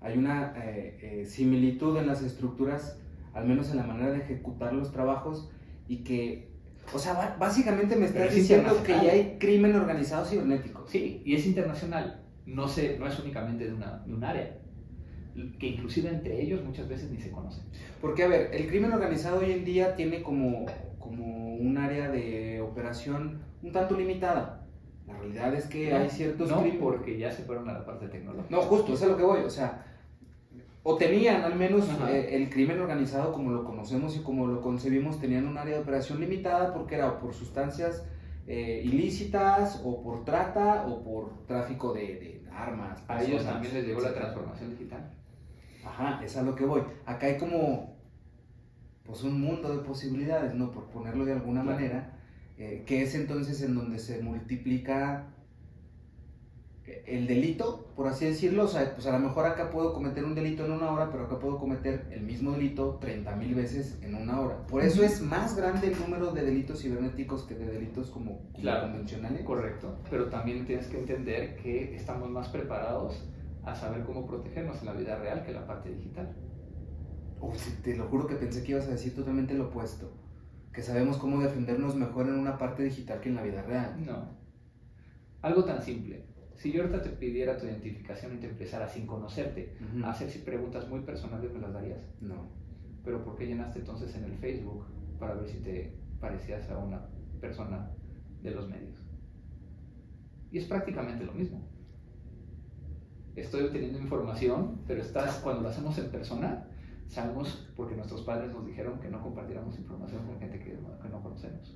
hay una eh, eh, similitud en las estructuras, al menos en la manera de ejecutar los trabajos, y que, o sea, básicamente me estás diciendo que ya hay crimen organizado cibernético. Sí, y es internacional, no, se, no es únicamente de, una, de un área que inclusive entre ellos muchas veces ni se conocen. Porque, a ver, el crimen organizado hoy en día tiene como, como un área de operación un tanto limitada. La realidad es que hay ciertos no, porque ya se fueron a la parte tecnológica. No, justo, eso es lo que voy. O sea, o tenían al menos eh, el crimen organizado como lo conocemos y como lo concebimos, tenían un área de operación limitada porque era por sustancias eh, ilícitas o por trata o por tráfico de, de armas. A ellos también les llegó la transformación digital. Ajá, es a lo que voy. Acá hay como, pues un mundo de posibilidades, ¿no? Por ponerlo de alguna manera, eh, que es entonces en donde se multiplica el delito, por así decirlo, o sea, pues a lo mejor acá puedo cometer un delito en una hora, pero acá puedo cometer el mismo delito 30 mil veces en una hora. Por eso es más grande el número de delitos cibernéticos que de delitos como, convencionales. Correcto, pero también tienes que entender que estamos más preparados a saber cómo protegernos en la vida real que en la parte digital. te lo juro que pensé que ibas a decir totalmente lo opuesto. Que sabemos cómo defendernos mejor en una parte digital que en la vida real. No. Algo tan simple. Si yo ahorita te pidiera tu identificación y te empezara sin conocerte a hacer preguntas muy personales, ¿me las darías? No. Pero ¿por qué llenaste entonces en el Facebook para ver si te parecías a una persona de los medios? Y es prácticamente lo mismo estoy obteniendo información, pero estás, cuando lo hacemos en persona, sabemos porque nuestros padres nos dijeron que no compartiéramos información con gente que, no conocemos.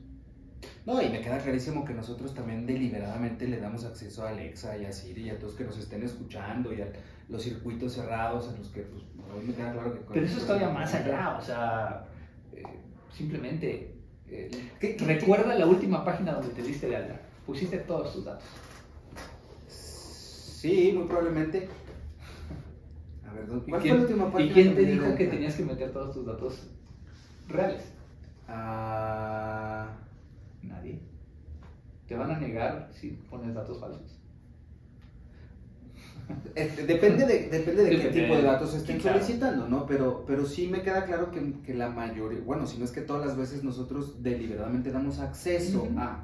No, y me queda clarísimo que nosotros también deliberadamente le damos acceso a Alexa y a Siri y a todos que nos estén escuchando y a los circuitos cerrados en los que, pues, a mí me queda claro que... Pero eso es todavía más allá, o sea, eh, simplemente... Eh, recuerda la última página donde te diste de alta, pusiste todos tus datos. Sí, muy probablemente. A ver, ¿cuál fue la última página? ¿Y quién te dijo que tenías que meter todos tus datos reales? Ah, nadie. Te van a negar si pones datos falsos. Eh, depende de, depende de qué tipo de datos estén solicitando, ¿no? Pero, pero sí me queda claro que, que, la mayoría, bueno, si no es que todas las veces nosotros deliberadamente damos acceso a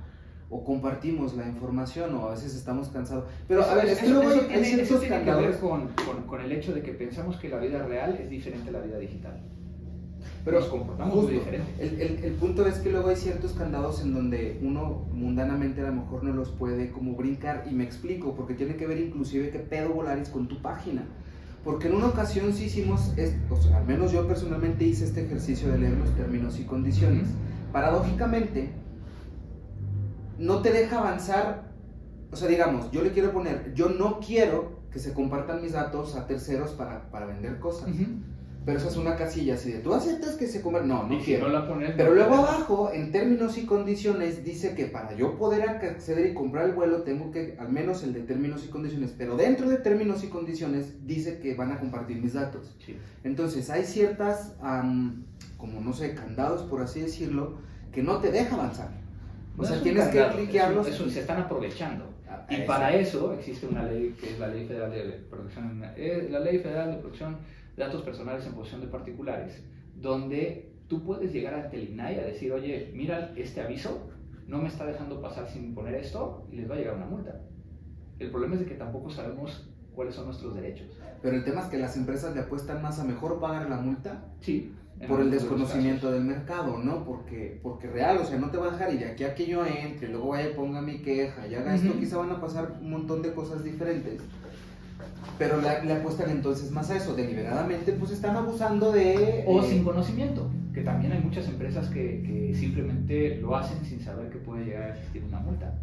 o compartimos la información o a veces estamos cansados. Pero Eso- a ver, es que luego hay, ciertos tiene que ver con, con- con el hecho de que pensamos que la vida real es diferente a la vida digital. Pero Nos comportamos justo, muy diferente. El, el- el punto es que luego hay ciertos candados en donde uno mundanamente a lo mejor no los puede como brincar y me explico, porque tiene que ver inclusive qué pedo volaris con tu página. Porque en una ocasión sí hicimos, es- o sea, al menos yo personalmente hice este ejercicio de leer los términos y condiciones. Paradójicamente, no te deja avanzar, o sea, digamos, yo le quiero poner, yo no quiero que se compartan mis datos a terceros para, para vender cosas. Pero esa es una casilla así de, ¿tú aceptas que se convierta? No, no Y si quiero. no la pones, Pero no luego abajo, en términos y condiciones, dice que para yo poder acceder y comprar el vuelo, tengo que, al menos el de términos y condiciones, pero dentro de términos y condiciones, dice que van a compartir mis datos. Sí. Entonces, hay ciertas, como no sé, candados, por así decirlo, que no te deja avanzar. O No sea, es un tienes que candado, cliquearlos. es un- es un- se están aprovechando. Ah, Y eso. para eso existe una ley que es la Ley Federal de Protección, eh, la Ley Federal de Protección de Datos Personales en posesión de particulares, donde tú puedes llegar ante el INAI a decir, oye, mira este aviso, no me está dejando pasar sin poner esto y les va a llegar una multa. El problema es de que tampoco sabemos cuáles son nuestros derechos. Pero el tema es que las empresas le apuestan más a mejor pagar la multa Sí. Por el desconocimiento del mercado, ¿no? Porque, porque real, o sea, no te va a dejar y de aquí a que yo entre, luego vaya y ponga mi queja y haga esto, Ujú. quizá van a pasar un montón de cosas diferentes. Pero le, le apuestan entonces más a eso, deliberadamente, pues están abusando de... O eh, sin conocimiento, que también hay muchas empresas que, que simplemente lo hacen sin saber que puede llegar a existir una multa.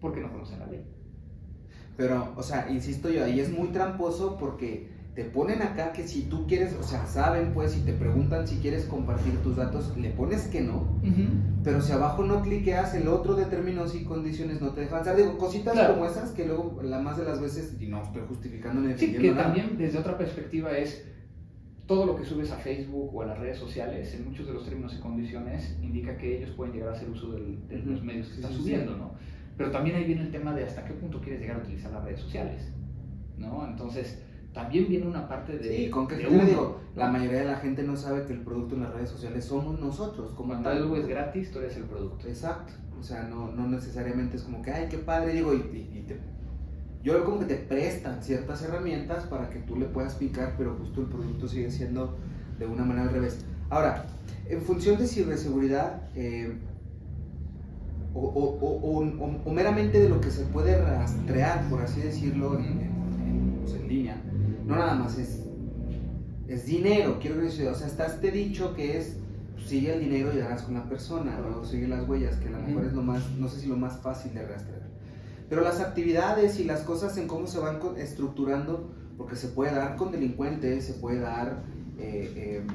Porque no conocen la ley. Pero, o sea, insisto yo, ahí es muy tramposo porque te ponen acá que si tú quieres, o sea, saben pues, si te preguntan si quieres compartir tus datos, le pones que no. Pero si abajo no cliqueas, el otro de términos y condiciones no te deja avanzar. Digo, cositas Claro. como esas que luego, la más de las veces, y no estoy justificando ni Sí, que nada. también desde otra perspectiva es todo lo que subes a Facebook o a las redes sociales, en muchos de los términos y condiciones, indica que ellos pueden llegar a hacer uso del- de los medios que Sí, estás sí, sí. subiendo, ¿no? Pero también ahí viene el tema de hasta qué punto quieres llegar a utilizar las redes sociales, ¿no? Entonces, también viene una parte de... Sí, con que de uno, digo, la mayoría de la gente no sabe que el producto en las redes sociales somos nosotros, como Cuando tal. algo es gratis, tú eres el producto. Exacto. O sea, no, no necesariamente es como que, ay, qué padre, digo, y, y- y te- yo como que te prestan ciertas herramientas para que tú le puedas picar, pero justo el producto sigue siendo de una manera al revés. Ahora, en función de ciberseguridad, eh, o, o- o- o- meramente de lo que se puede rastrear, por así decirlo, en, en- en- pues, en línea, no nada más es, es dinero, quiero decir, o sea, está este dicho que es, pues, sigue el dinero y darás con la persona, ¿no? sigue las huellas, que a lo mejor es lo más, no sé si lo más fácil de rastrear. Pero las actividades y las cosas en cómo se van estructurando, porque se puede dar con delincuentes, se puede dar, eh, eh,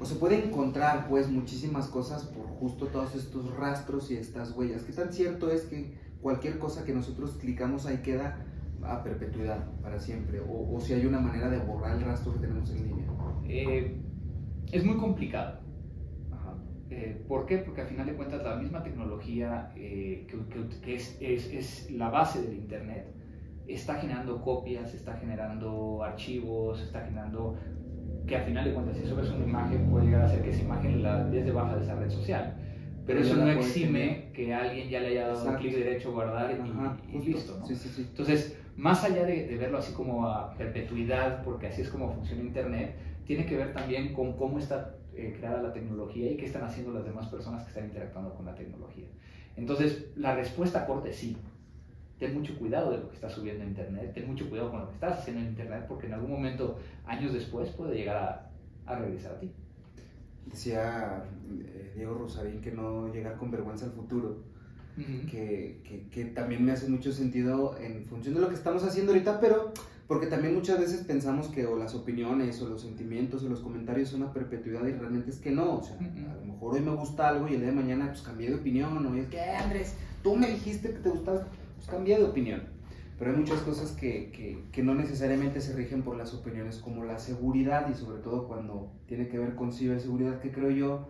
o se puede encontrar pues muchísimas cosas por justo todos estos rastros y estas huellas. ¿Qué tan cierto es que cualquier cosa que nosotros clicamos ahí queda a perpetuidad, para siempre? O, o si hay una manera de borrar el rastro que tenemos en línea. Eh, es muy complicado. Ajá. Eh, ¿Por qué? Porque al final de cuentas la misma tecnología eh, que, que- que es, es- es la base del Internet está generando copias, está generando archivos, está generando que al final de cuentas si subes una imagen puede llegar a ser que esa imagen la des de baja de esa red social. Pero Pero eso no exime tener. que alguien ya le haya dado Exacto. clic derecho, guardar y, Ajá, y listo. ¿no? Sí, sí, sí. Entonces, más allá de, verlo así como a perpetuidad, porque así es como funciona Internet, tiene que ver también con cómo está eh, creada la tecnología y qué están haciendo las demás personas que están interactuando con la tecnología. Entonces, la respuesta corta es sí. Ten mucho cuidado de lo que estás subiendo a Internet, ten mucho cuidado con lo que estás haciendo en Internet, porque en algún momento, años después, puede llegar a, a regresar a ti. Decía eh, Diego Rosarín que no llegar con vergüenza al futuro. Que, que, que también me hace mucho sentido en función de lo que estamos haciendo ahorita, pero porque también muchas veces pensamos que o las opiniones o los sentimientos o los comentarios son a perpetuidad y realmente es que no, o sea, a lo mejor hoy me gusta algo y el día de mañana pues cambié de opinión, o es que Andrés, tú me dijiste que te gustaba, pues cambié de opinión. Pero hay muchas cosas que, que, que no necesariamente se rigen por las opiniones, como la seguridad y sobre todo cuando tiene que ver con ciberseguridad, que creo yo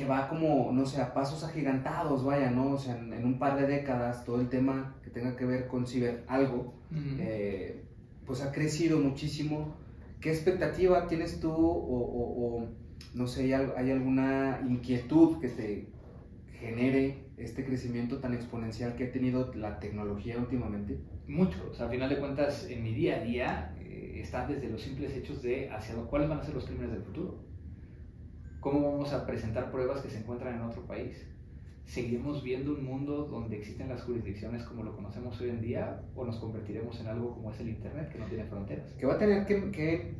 que va como, no sé, a pasos agigantados, vaya, ¿no? O sea, en, en un par de décadas todo el tema que tenga que ver con ciber algo, eh, pues ha crecido muchísimo. ¿Qué expectativa tienes tú o, o- o, no sé, hay, hay alguna inquietud que te genere este crecimiento tan exponencial que ha tenido la tecnología últimamente? Mucho, o sea, al final de cuentas, en mi día a día eh, están desde los simples hechos de hacia cuáles van a ser los crímenes del futuro. ¿Cómo vamos a presentar pruebas que se encuentran en otro país? ¿Seguiremos viendo un mundo donde existen las jurisdicciones como lo conocemos hoy en día o nos convertiremos en algo como es el Internet que no tiene fronteras? Que va a tener que, que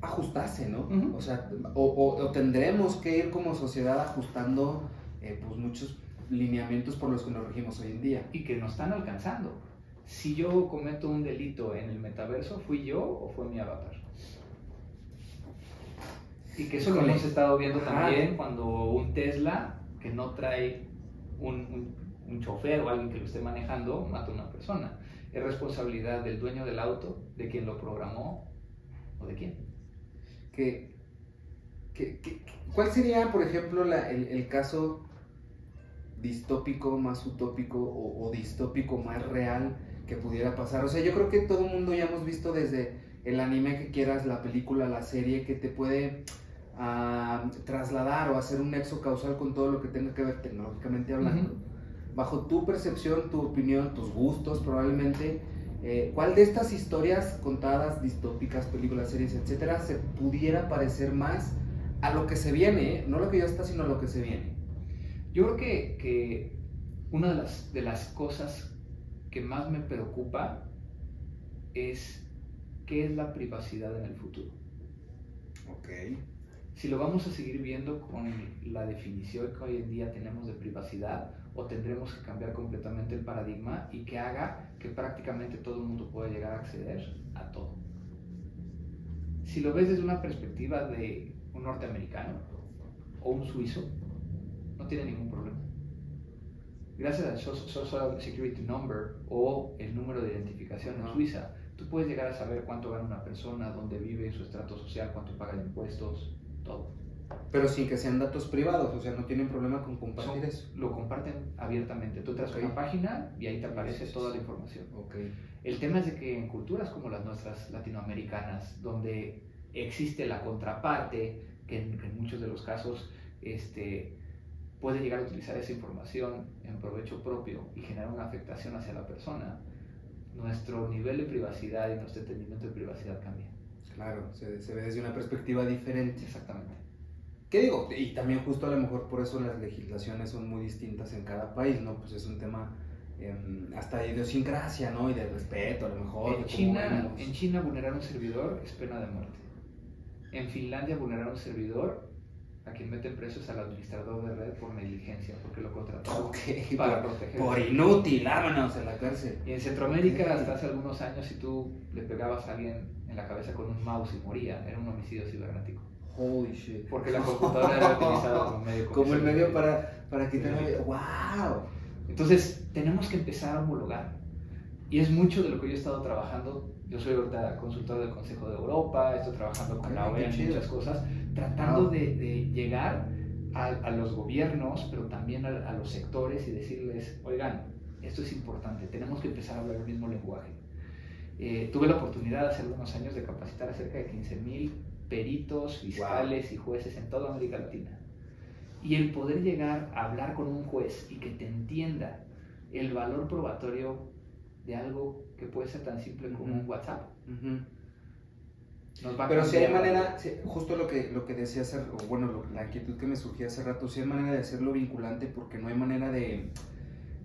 ajustarse, ¿no? O sea, o, o, tendremos que ir como sociedad ajustando eh, pues muchos lineamientos por los que nos regimos hoy en día. Y que nos están alcanzando. Si yo cometo un delito en el metaverso, ¿fui yo o fue mi avatar? Y que eso lo hemos estado viendo también cuando un Tesla que no trae un, un, un, chofer o alguien que lo esté manejando mata a una persona. Es responsabilidad del dueño del auto, de quien lo programó o de quién. Que, que, que ¿Cuál sería, por ejemplo, la, el, el caso distópico, más utópico o, o, distópico más real que pudiera pasar. O sea, yo creo que todo el mundo ya hemos visto desde el anime que quieras, la película, la serie, que te puede uh, trasladar o hacer un nexo causal con todo lo que tenga que ver tecnológicamente hablando. Uh -huh. Bajo tu percepción, tu opinión, tus gustos probablemente, eh, ¿cuál de estas historias contadas, distópicas, películas, series, etcétera, se pudiera parecer más a lo que se viene? No lo que ya está, sino a lo que se viene. Yo creo que, que una de las, de las cosas que más me preocupa es qué es la privacidad en el futuro. Ok. Si lo vamos a seguir viendo con la definición que hoy en día tenemos de privacidad o tendremos que cambiar completamente el paradigma y que haga que prácticamente todo el mundo pueda llegar a acceder a todo. Si lo ves desde una perspectiva de un norteamericano o un suizo, no tiene ningún problema. Gracias al Social Security Number o el número de identificación en Suiza, tú puedes llegar a saber cuánto gana una persona, dónde vive, su estrato social, cuánto paga de impuestos, todo. Pero sin que sean datos privados, o sea, no tienen problema con compartir Son, eso. Lo comparten abiertamente. Tú okay. a una página y ahí te aparece toda la información. Okay. El tema es de que en culturas como las nuestras latinoamericanas, donde existe la contraparte, que en, en muchos de los casos este, puede llegar a utilizar esa información en provecho propio y generar una afectación hacia la persona, nuestro nivel de privacidad y nuestro entendimiento de privacidad cambia. Claro, se, se ve desde una perspectiva diferente. Exactamente. ¿Qué digo? Y también justo a lo mejor por eso las legislaciones son muy distintas en cada país, ¿no? Pues es un tema eh, hasta de idiosincrasia, ¿no? Y de respeto, a lo mejor. En China, en China vulnerar un servidor es pena de muerte. En Finlandia vulnerar un servidor a quien meten preso es al administrador de red por negligencia, porque lo contrató okay, [laughs] para por, proteger. Por inútil, vámonos a la cárcel. Y en Centroamérica, hasta hace algunos años, si tú le pegabas a alguien en la cabeza con un mouse y moría, era un homicidio cibernético. Holy shit. Porque la computadora era utilizada como medio. [laughs] Como el medio para, para quitar. Sí. ¡Wow! Entonces, tenemos que empezar a homologar. Y es mucho de lo que yo he estado trabajando. Yo soy ahorita consultor del Consejo de Europa, estoy trabajando con la OEA en muchas cosas, tratando de, de, llegar a, a, los gobiernos, pero también a, a, los sectores y decirles, oigan, esto es importante, tenemos que empezar a hablar el mismo lenguaje. Eh, tuve la oportunidad hace algunos años de capacitar a cerca de 15 mil peritos, fiscales wow. y jueces en toda América Latina. Y el poder llegar a hablar con un juez y que te entienda el valor probatorio de algo que puede ser tan simple como un WhatsApp. Pero si hay manera, si, justo lo que, lo que decía hace, o bueno, lo, la inquietud que me surgía hace rato, si hay manera de hacerlo vinculante porque no hay manera de,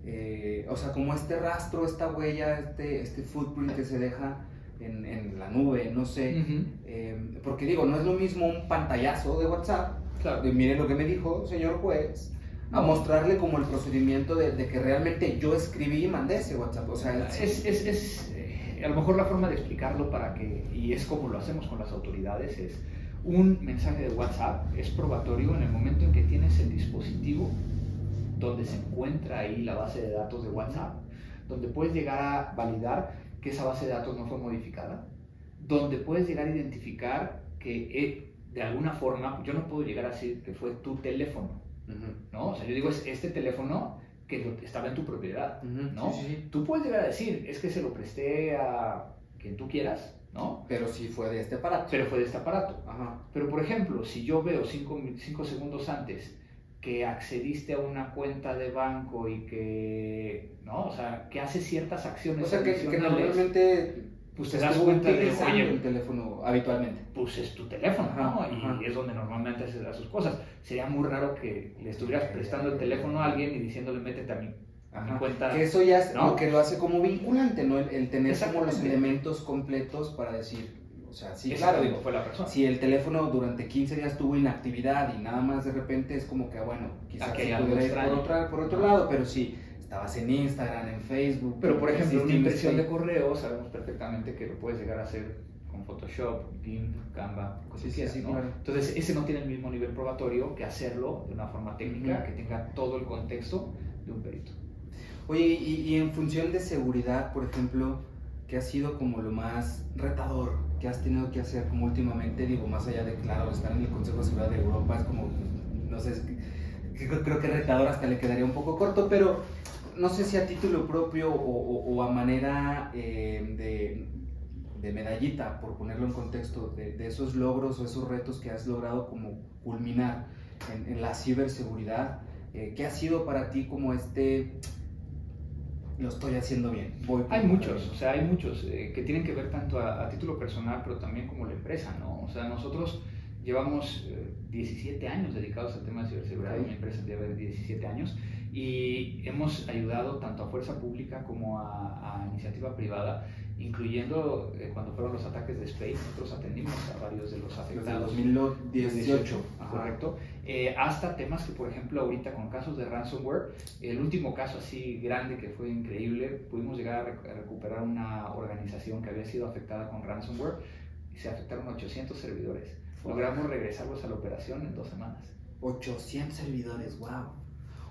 eh, o sea, como este rastro, esta huella, este, este footprint que se deja en, en la nube, no sé, uh -huh. eh, porque digo, no es lo mismo un pantallazo de WhatsApp, claro. de miren lo que me dijo, señor juez, a mostrarle como el procedimiento de, de, que realmente yo escribí y mandé ese WhatsApp. O sea, es, es, es eh, a lo mejor la forma de explicarlo para que, y es como lo hacemos con las autoridades, es un mensaje de WhatsApp es probatorio en el momento en que tienes el dispositivo donde se encuentra ahí la base de datos de WhatsApp, donde puedes llegar a validar que esa base de datos no fue modificada, donde puedes llegar a identificar que eh, de alguna forma, yo no puedo llegar a decir que fue tu teléfono, Uh -huh. ¿no? O sea, yo digo, es este teléfono que estaba en tu propiedad, uh -huh. ¿no? Sí, sí, sí. Tú puedes llegar a decir, es que se lo presté a quien tú quieras, ¿no? Pero sí fue de este aparato. Pero fue de este aparato. Ajá. Pero, por ejemplo, si yo veo cinco, cinco segundos antes que accediste a una cuenta de banco y que, ¿no? O sea, que hace ciertas acciones O sea, que, que normalmente pues te das cuenta de, oye, el teléfono habitualmente. pues es tu teléfono, ¿no? Y ajá. es donde normalmente haces sus cosas. Sería muy raro que le estuvieras prestando el teléfono a alguien y diciéndole, métete a Ajá. cuenta. Que eso ya es ¿no? lo que lo hace como vinculante, ¿no? El, el tener como los elementos completos para decir, o sea, sí, claro, digo, fue la persona. si el teléfono durante 15 días tuvo inactividad y nada más de repente es como que, ah, bueno, quizás algo pudiera ir por, otra, por otro lado, pero sí, estabas en Instagram, en Facebook. Pero por ejemplo, una impresión de correo, sabemos perfectamente que lo puedes llegar a hacer con Photoshop, GIMP, Canva, que Sí, tú sí, quieras, sí, ¿no? claro. Entonces, ese no tiene el mismo nivel probatorio que hacerlo de una forma técnica, que tenga todo el contexto de un perito. Oye, y, y en función de seguridad, por ejemplo, ¿qué ha sido como lo más retador que has tenido que hacer como últimamente? Digo, más allá de, claro, estar en el Consejo de Seguridad de Europa, es como, no sé, es creo que retador hasta le quedaría un poco corto, pero no sé si a título propio o, o- o a manera eh, de, de medallita, por ponerlo en contexto, de, de esos logros o esos retos que has logrado como culminar en, en la ciberseguridad, eh, ¿qué ha sido para ti como este lo estoy haciendo bien. Voy Hay muchos, o sea, hay muchos eh, que tienen que ver tanto a, a título personal, pero también como la empresa, ¿no? O sea, nosotros llevamos eh, 17 años dedicados al tema de ciberseguridad, mi empresa lleva 17 años, y hemos ayudado tanto a fuerza pública como a, a iniciativa privada, incluyendo eh, cuando fueron los ataques de Space, nosotros atendimos a varios de los Desde afectados. 2018. Ajá. correcto. Eh, hasta temas que, por ejemplo, ahorita con casos de ransomware, el último caso así grande que fue increíble, pudimos llegar a, rec- a recuperar una organización que había sido afectada con ransomware y se afectaron 800 servidores. Logramos regresarlos a la operación en dos semanas. 800 servidores, wow.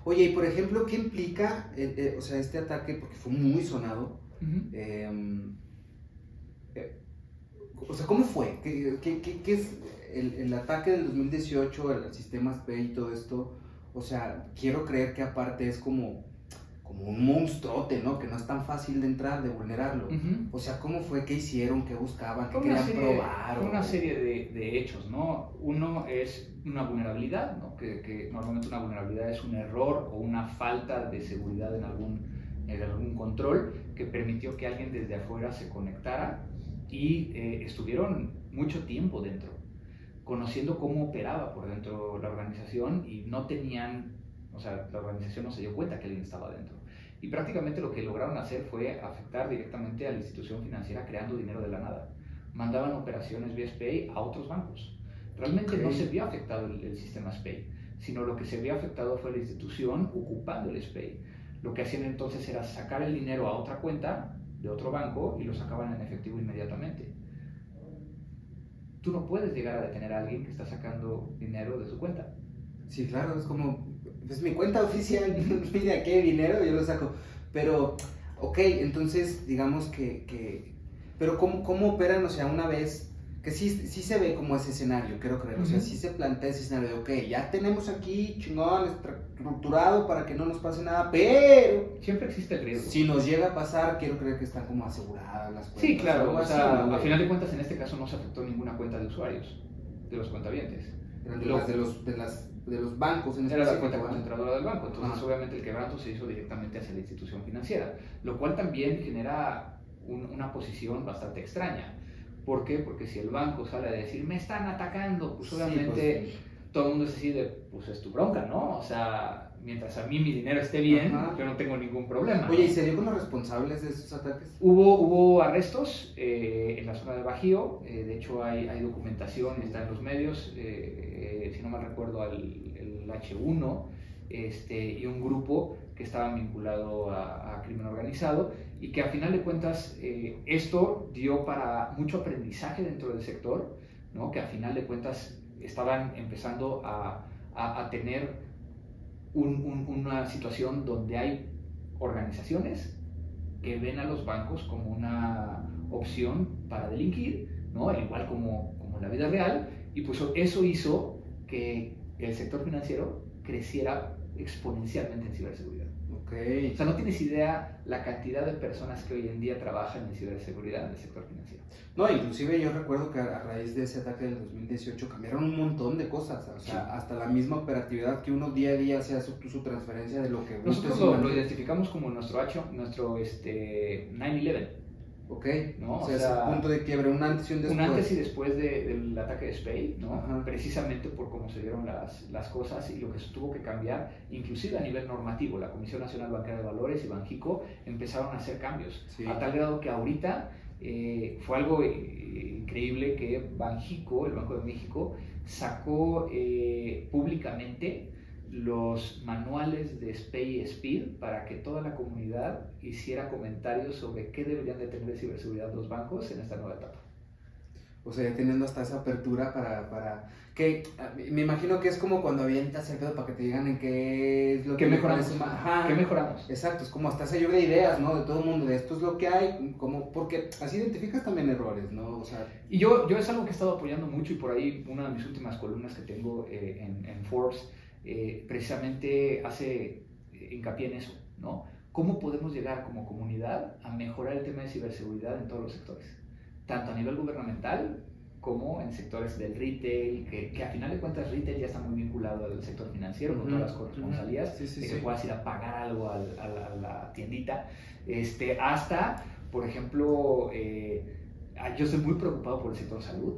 Oye, y por ejemplo, ¿qué implica eh, eh, o sea, este ataque? Porque fue muy sonado. eh, eh, o sea, ¿cómo fue? ¿Qué, qué- qué- qué es el, el ataque del 2018, el, sistema SPEI y todo esto? O sea, quiero creer que aparte es como, como un monstruote, ¿no? Que no es tan fácil de entrar, de vulnerarlo. O sea, ¿cómo fue? ¿Qué hicieron? ¿Qué buscaban? ¿Qué querían serie, probar? o- una serie de, de hechos, ¿no? Uno es una vulnerabilidad. Que, normalmente una vulnerabilidad es un error o una falta de seguridad en algún, en algún control que permitió que alguien desde afuera se conectara y eh, estuvieron mucho tiempo dentro, conociendo cómo operaba por dentro la organización y no tenían, o sea, la organización no se dio cuenta que alguien estaba dentro. Y prácticamente lo que lograron hacer fue afectar directamente a la institución financiera creando dinero de la nada. Mandaban operaciones vía a otros bancos. Realmente no se vio afectado el, el sistema SPAY, sino lo que se vio afectado fue la institución ocupando el SPAY. Lo que hacían entonces era sacar el dinero a otra cuenta de otro banco y lo sacaban en efectivo inmediatamente. Tú no puedes llegar a detener a alguien que está sacando dinero de su cuenta. Sí, claro, es como, es mi cuenta oficial, [laughs] mira qué dinero, yo lo saco. Pero, ok, entonces digamos que, que pero ¿cómo, ¿cómo operan, o sea, una vez, que sí, sí se ve como ese escenario, quiero creer, o sea, sí se plantea ese escenario de, ok, ya tenemos aquí chingón, estructurado para que no nos pase nada, pero Siempre existe el riesgo. si nos llega a pasar, quiero creer que están como aseguradas las cuentas. Sí, claro. O sea, ¿no, a final de cuentas, en este caso no se afectó ninguna cuenta de usuarios, de los cuentavientes. Eran de, lo- las- de los, de, las, de los bancos en Era la cuenta ¿verdad? concentradora del banco. Entonces, obviamente, el quebranto se hizo directamente hacia la institución financiera, lo cual también genera un- una posición bastante extraña. ¿Por qué? Porque si el banco sale a decir, me están atacando, pues Sí, obviamente pues, todo el mundo es así de, pues es tu bronca, ¿no? O sea, mientras a mí mi dinero esté bien, Ajá. yo no tengo ningún problema. Oye, ¿y se dio con los responsables de esos ataques? Hubo, hubo arrestos eh, en la zona de Bajío, eh, de hecho hay, hay documentación, está en los medios, eh, eh, si no mal recuerdo, al, el H1 este, y un grupo que estaban vinculado a, crimen organizado y que a final de cuentas eh, esto dio para mucho aprendizaje dentro del sector, ¿no? que a final de cuentas estaban empezando a, a- tener un- un- una situación donde hay organizaciones que ven a los bancos como una opción para delinquir, ¿no? Al igual como, como la vida real, y pues eso hizo que el sector financiero creciera exponencialmente en ciberseguridad. O sea, no tienes idea la cantidad de personas que hoy en día trabajan en ciberseguridad en el sector financiero. No, inclusive yo recuerdo que a raíz de ese ataque del 2018 cambiaron un montón de cosas, o sea, Sí. hasta la misma operatividad que uno día a día sea su, su transferencia de lo que Nosotros lo, identificamos como nuestro, H, nuestro este, 9-11. Ok, ¿no? o O sea, punto de quiebre, un antes y un después. Un antes y después de- del ataque de Spade, ¿no? Ajá. precisamente por cómo se dieron las, las cosas y lo que se tuvo que cambiar, inclusive a nivel normativo. La Comisión Nacional Bancaria de Valores y Banjico empezaron a hacer cambios, Sí. a tal grado que ahorita eh, fue algo eh, increíble que Banjico, el Banco de México, sacó eh, públicamente los manuales de SPAY y SPID para que toda la comunidad hiciera comentarios sobre qué deberían de tener de ciberseguridad los bancos en esta nueva etapa. O sea, ya teniendo hasta esa apertura para, para que me imagino que es como cuando avientas el pedo para que te digan en qué es lo ¿Qué que mejoramos? Ajá. ¿Qué mejoramos? Exacto, es como hasta esa lluvia de ideas, ¿no? De todo el mundo, de esto es lo que hay, como, porque así identificas también errores, ¿no? O sea, Y yo, yo es algo que he estado apoyando mucho y por ahí una de mis últimas columnas que tengo eh, en, en Forbes eh, precisamente hace eh, hincapié en eso, ¿no? ¿Cómo podemos llegar como comunidad a mejorar el tema de ciberseguridad en todos los sectores? Tanto a nivel gubernamental como en sectores del retail, que, que a final de cuentas retail ya está muy vinculado al sector financiero con Ujú, todas las corresponsalías, Sí, sí, de sí. que puedas ir a pagar algo al- a, la, a la tiendita, este, hasta, por ejemplo, eh, ah, yo estoy muy preocupado por el sector salud,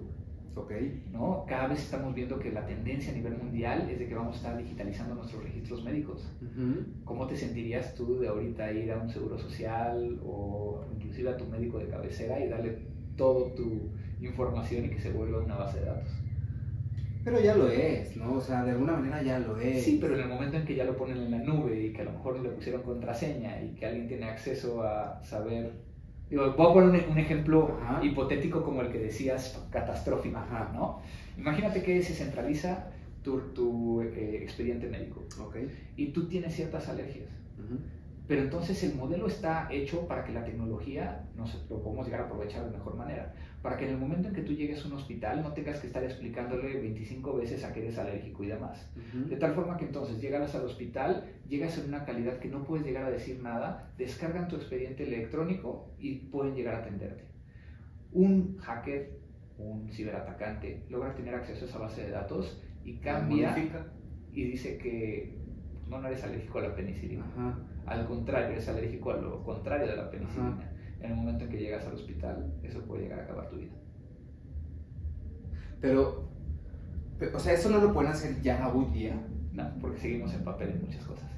ok. ¿no? Cada vez estamos viendo que la tendencia a nivel mundial es de que vamos a estar digitalizando nuestros registros médicos. Ujú. ¿Cómo te sentirías tú de ahorita ir a un seguro social o inclusive a tu médico de cabecera y darle toda tu información y que se vuelva una base de datos? Pero ya lo es, ¿no? O sea, de alguna manera ya lo es. Sí, pero en el momento en que ya lo ponen en la nube y que a lo mejor le pusieron contraseña y que alguien tiene acceso a saber... Digo, voy a poner un, un ejemplo Ajá. hipotético como el que decías, catastrófico, Ajá. ¿no? Imagínate que se centraliza tu, tu, eh, expediente médico y tú tienes ciertas alergias. Pero entonces el modelo está hecho para que la tecnología nos lo podamos llegar a aprovechar de mejor manera. Para que en el momento en que tú llegues a un hospital no tengas que estar explicándole 25 veces a que eres alérgico y demás. Ujú. De tal forma que entonces llegas al hospital, llegas en una calidad que no puedes llegar a decir nada, descargan tu expediente electrónico y pueden llegar a atenderte. Un hacker, un ciberatacante, logra tener acceso a esa base de datos y cambia y dice que no, no eres alérgico a la penicilina. Ajá. Al contrario, eres alérgico a lo contrario de la penicilina. Ajá. En el momento en que llegas al hospital, eso puede llegar a acabar tu vida. Pero, pe- o sea, eso no lo pueden hacer ya hoy día No, porque seguimos en papel en muchas cosas.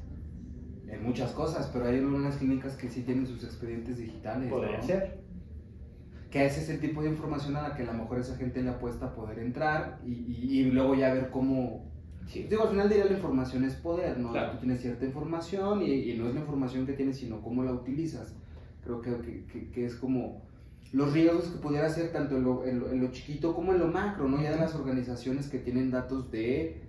en muchas cosas, pero hay algunas clínicas que sí tienen sus expedientes digitales. Podría ¿no? ser. Que ese es el tipo de información a la que a lo mejor esa gente le apuesta a poder entrar y, y- y luego ya ver cómo... Sí. Digo, al final del día la información es poder, ¿no? Claro. Tú tienes cierta información y, y no es la información que tienes, sino cómo la utilizas. Creo que, que- que- que es como los riesgos que pudiera ser tanto en lo, en lo- en lo chiquito como en lo macro, ¿no? Ya de las organizaciones que tienen datos de...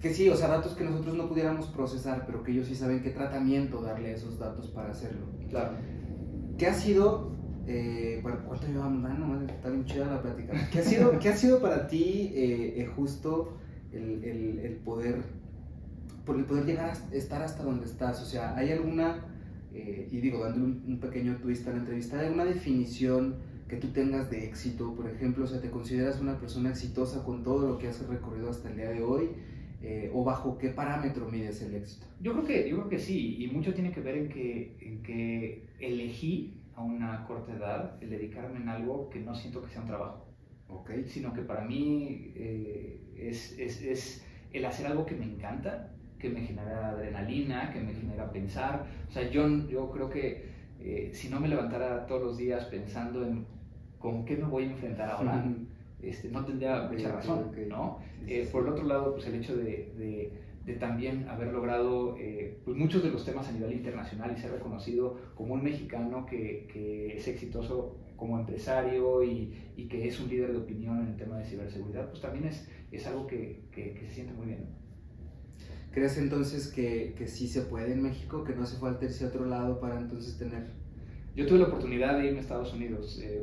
Que sí, o sea, datos que nosotros no pudiéramos procesar, pero que ellos sí saben qué tratamiento darle a esos datos para hacerlo. Claro. ¿Qué ha sido, eh, bueno, cuánto llevamos? Ah, no, está bien chida la plática. ¿Qué ha sido, qué ha sido para ti eh, eh, justo el, el- el poder, por el poder llegar a estar hasta donde estás? O sea, ¿hay alguna, eh, y digo, dándole un, un pequeño twist a la entrevista, ¿hay alguna definición que tú tengas de éxito? Por ejemplo, o sea, ¿te consideras una persona exitosa con todo lo que has recorrido hasta el día de hoy? Eh, ¿O bajo qué parámetro mides el éxito? Yo creo que, yo creo que sí, y mucho tiene que ver en que, en que elegí a una corta edad el dedicarme en algo que no siento que sea un trabajo, ¿Ok? sino que para mí eh, es, es, es el hacer algo que me encanta, que me genera adrenalina, que me genera pensar. O sea, yo, yo creo que eh, si no me levantara todos los días pensando en con qué me voy a enfrentar ahora, este, no tendría mucha razón, ok. ¿no? Sí, Eh, sí. por el otro lado, pues el hecho de, de- de también haber logrado eh, pues muchos de los temas a nivel internacional y ser reconocido como un mexicano que, que es exitoso como empresario y, y que es un líder de opinión en el tema de ciberseguridad, pues también es, es algo que, que- que se siente muy bien. ¿Crees entonces que, que sí se puede en México, que no hace falta irse a otro lado para entonces tener... Yo tuve la oportunidad de irme a Estados Unidos. eh,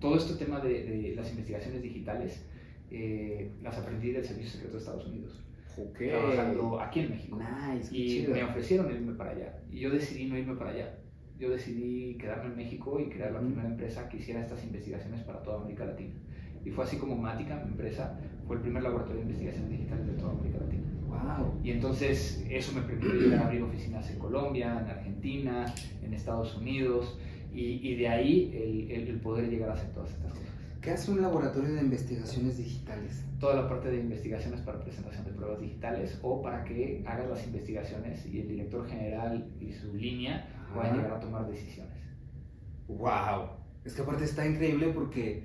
todo este tema de, de las investigaciones digitales eh, las aprendí del Servicio Secreto de Estados Unidos. Okay. trabajando aquí en México. Nice, y chido. me ofrecieron irme para allá. Y yo decidí no irme para allá. Yo decidí quedarme en México y crear la Ujú. primera empresa que hiciera estas investigaciones para toda América Latina. Y fue así como Mática, mi empresa, fue el primer laboratorio de investigaciones digitales de toda América Latina. Wow. Y entonces eso me permitió llegar a abrir oficinas en Colombia, en Argentina, en Estados Unidos, y, y de ahí el, el- el poder llegar a hacer todas estas cosas. ¿Qué hace un laboratorio de investigaciones digitales? Toda la parte de investigaciones para presentación de pruebas digitales o para que hagas las investigaciones y el director general y su línea puedan llegar a tomar decisiones. Wow. Es que aparte está increíble porque,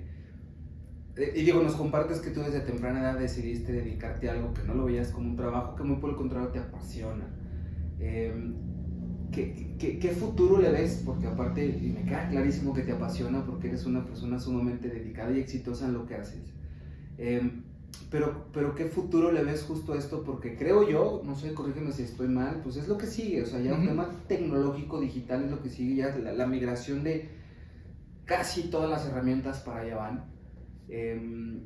y digo, nos compartes que tú desde temprana edad decidiste dedicarte a algo que no lo veías como un trabajo, que muy por el contrario te apasiona. Eh, ¿qué, qué, qué futuro le ves? Porque aparte, y me queda clarísimo que te apasiona porque eres una persona sumamente dedicada y exitosa en lo que haces. Eh, pero, pero ¿qué futuro le ves justo a esto? Porque creo yo, no sé, corrígeme si estoy mal, pues es lo que sigue, o sea, ya un Ujú. tema tecnológico, digital es lo que sigue, ya la, la migración de casi todas las herramientas para allá van. Em,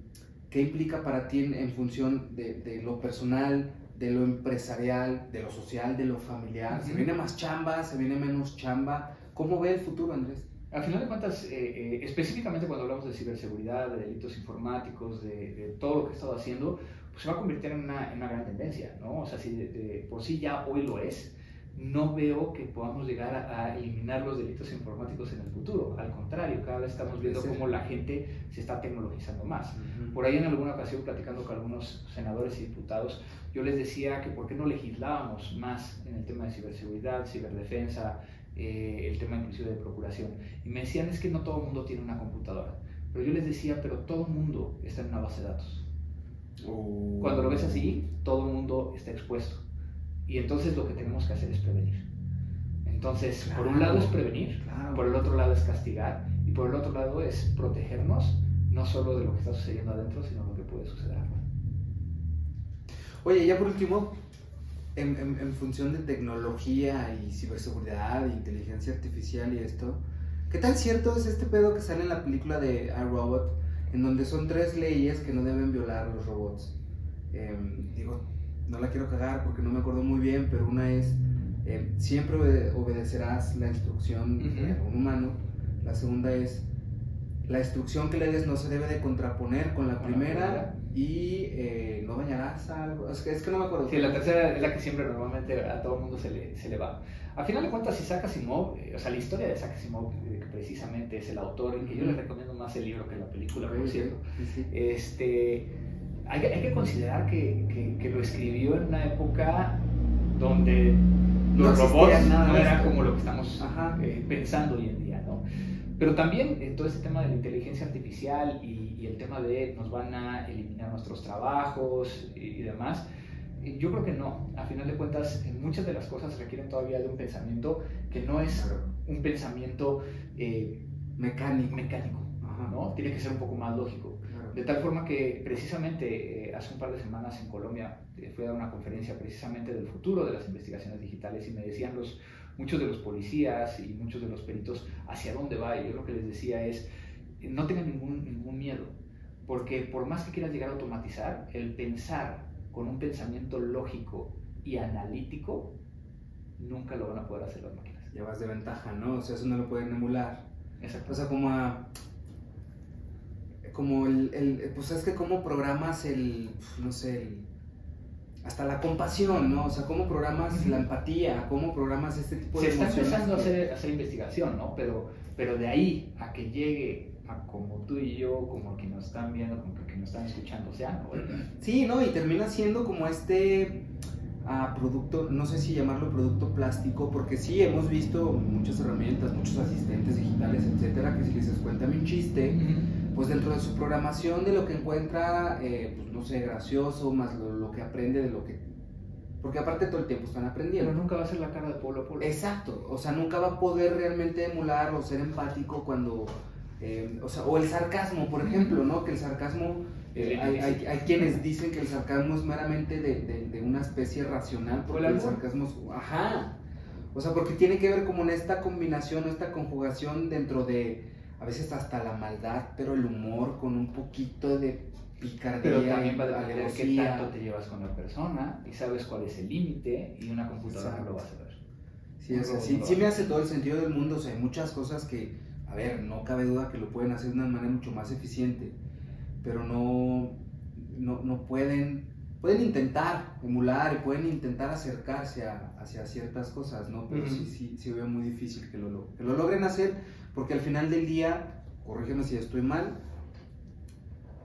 ¿Qué implica para ti en, en función de, de lo personal, de lo empresarial, de lo social, de lo familiar? ¿Se Ujú. viene más chamba? ¿Se viene menos chamba? ¿Cómo ve el futuro, Andrés? Al final de cuentas, eh, eh, específicamente cuando hablamos de ciberseguridad, de delitos informáticos, de, de todo lo que he estado haciendo, pues se va a convertir en una, en una gran tendencia, ¿no? O sea, si de, de por sí ya hoy lo es, no veo que podamos llegar a, a eliminar los delitos informáticos en el futuro. Al contrario, cada vez estamos viendo Sí. cómo la gente se está tecnologizando más. Por ahí en alguna ocasión platicando con algunos senadores y diputados, yo les decía que por qué no legislábamos más en el tema de ciberseguridad, ciberdefensa, eh, el tema inclusive de procuración. Y me decían es que no todo el mundo tiene una computadora. Pero yo les decía, pero todo el mundo está en una base de datos. Oh. Cuando lo ves así, todo el mundo está expuesto. Y entonces lo que tenemos que hacer es prevenir. Entonces, por un lado es prevenir, Claro. por el otro lado es castigar y por el otro lado es protegernos, no solo de lo que está sucediendo adentro, sino lo que puede suceder afuera. Oye, ya por último, en, en- en función de tecnología y ciberseguridad, inteligencia artificial y esto, ¿qué tan cierto es este pedo que sale en la película de iRobot, en donde son tres leyes que no deben violar los robots? Em, digo, no la quiero cagar porque no me acuerdo muy bien, pero una es, em, siempre obede- obedecerás la instrucción de Ujú. un humano. La segunda es, la instrucción que le des no se debe de contraponer con la Con la primera y eh, no dañarás algo. Es que, es que no me acuerdo. Sí, la tercera es la que siempre normalmente a todo el mundo se le, se le va. A final de cuentas, Isaac Asimov, eh, o sea, la historia de Isaac Asimov, eh, que precisamente es el autor, y que yo les recomiendo más el libro que la película, por cierto. sí, sí. Este, hay, que- hay que considerar que, que, que lo escribió en una época donde No los existía robots nada no de era esto. como lo que estamos Ajá. eh, pensando hoy en día, ¿no? Pero también en todo este tema de la inteligencia artificial y, y el tema de nos van a eliminar nuestros trabajos y, y demás, eh, yo creo que no. A final de cuentas, eh, muchas de las cosas requieren todavía de un pensamiento que no es un pensamiento eh, Mecánico. mecánico, Ajá. ¿no? Tiene que ser un poco más lógico. De tal forma que precisamente eh, hace un par de semanas en Colombia eh, fui a dar una conferencia precisamente del futuro de las investigaciones digitales y me decían los, muchos de los policías y muchos de los peritos hacia dónde va. Y yo lo que les decía es, eh, no tengan ningún, ningún miedo, porque por más que quieras llegar a automatizar, el pensar con un pensamiento lógico y analítico, nunca lo van a poder hacer las máquinas. Llevas de ventaja, ¿no? O sea, eso no lo pueden emular. Exacto. O sea, como a. Como el. el pues es que, ¿cómo programas el. No sé, el. Hasta la compasión, ¿no? O sea, ¿cómo programas la empatía? ¿Cómo programas este tipo se de está emociones? empezando a hacer, a hacer investigación, ¿no? Pero, pero de ahí a que llegue a como tú y yo, como que nos están viendo, como que nos están escuchando, o sea, ¿no? [clears throat] Sí, ¿no? Y termina siendo como este ah, producto, no sé si llamarlo producto plástico, porque sí hemos visto muchas herramientas, muchos asistentes digitales, etcétera, que si les cuéntame un chiste, pues dentro de su programación de lo que encuentra, eh, pues no sé, gracioso, más lo, lo que aprende de lo que... Porque aparte todo el tiempo están aprendiendo. Pero nunca va a ser la cara de Polo a Polo. Exacto, o sea, nunca va a poder realmente emular o ser empático cuando, eh, o sea, o el sarcasmo, por ejemplo, ¿no? Que el sarcasmo, eh, hay, hay- hay quienes dicen que el sarcasmo es meramente de, de- de una especie racional, porque ¿O el el sarcasmo es, ajá, o sea, porque tiene que ver como en esta combinación, esta conjugación dentro de, a veces hasta la maldad, pero el humor con un poquito de picardía, Pero también va a depender de qué tanto te llevas con la persona y sabes cuál es el límite y una computadora lo va a saber. Sí, o sea, sí, sí me hace todo el sentido del mundo. O sea, hay muchas cosas que, a ver, no cabe duda que lo pueden hacer de una manera mucho más eficiente, pero no, no, no pueden, pueden intentar emular y pueden intentar acercarse a, hacia ciertas cosas, ¿no? Pero Ujú. sí, sí, sí veo muy difícil que lo- que lo logren hacer, porque al final del día, corrígeme si estoy mal,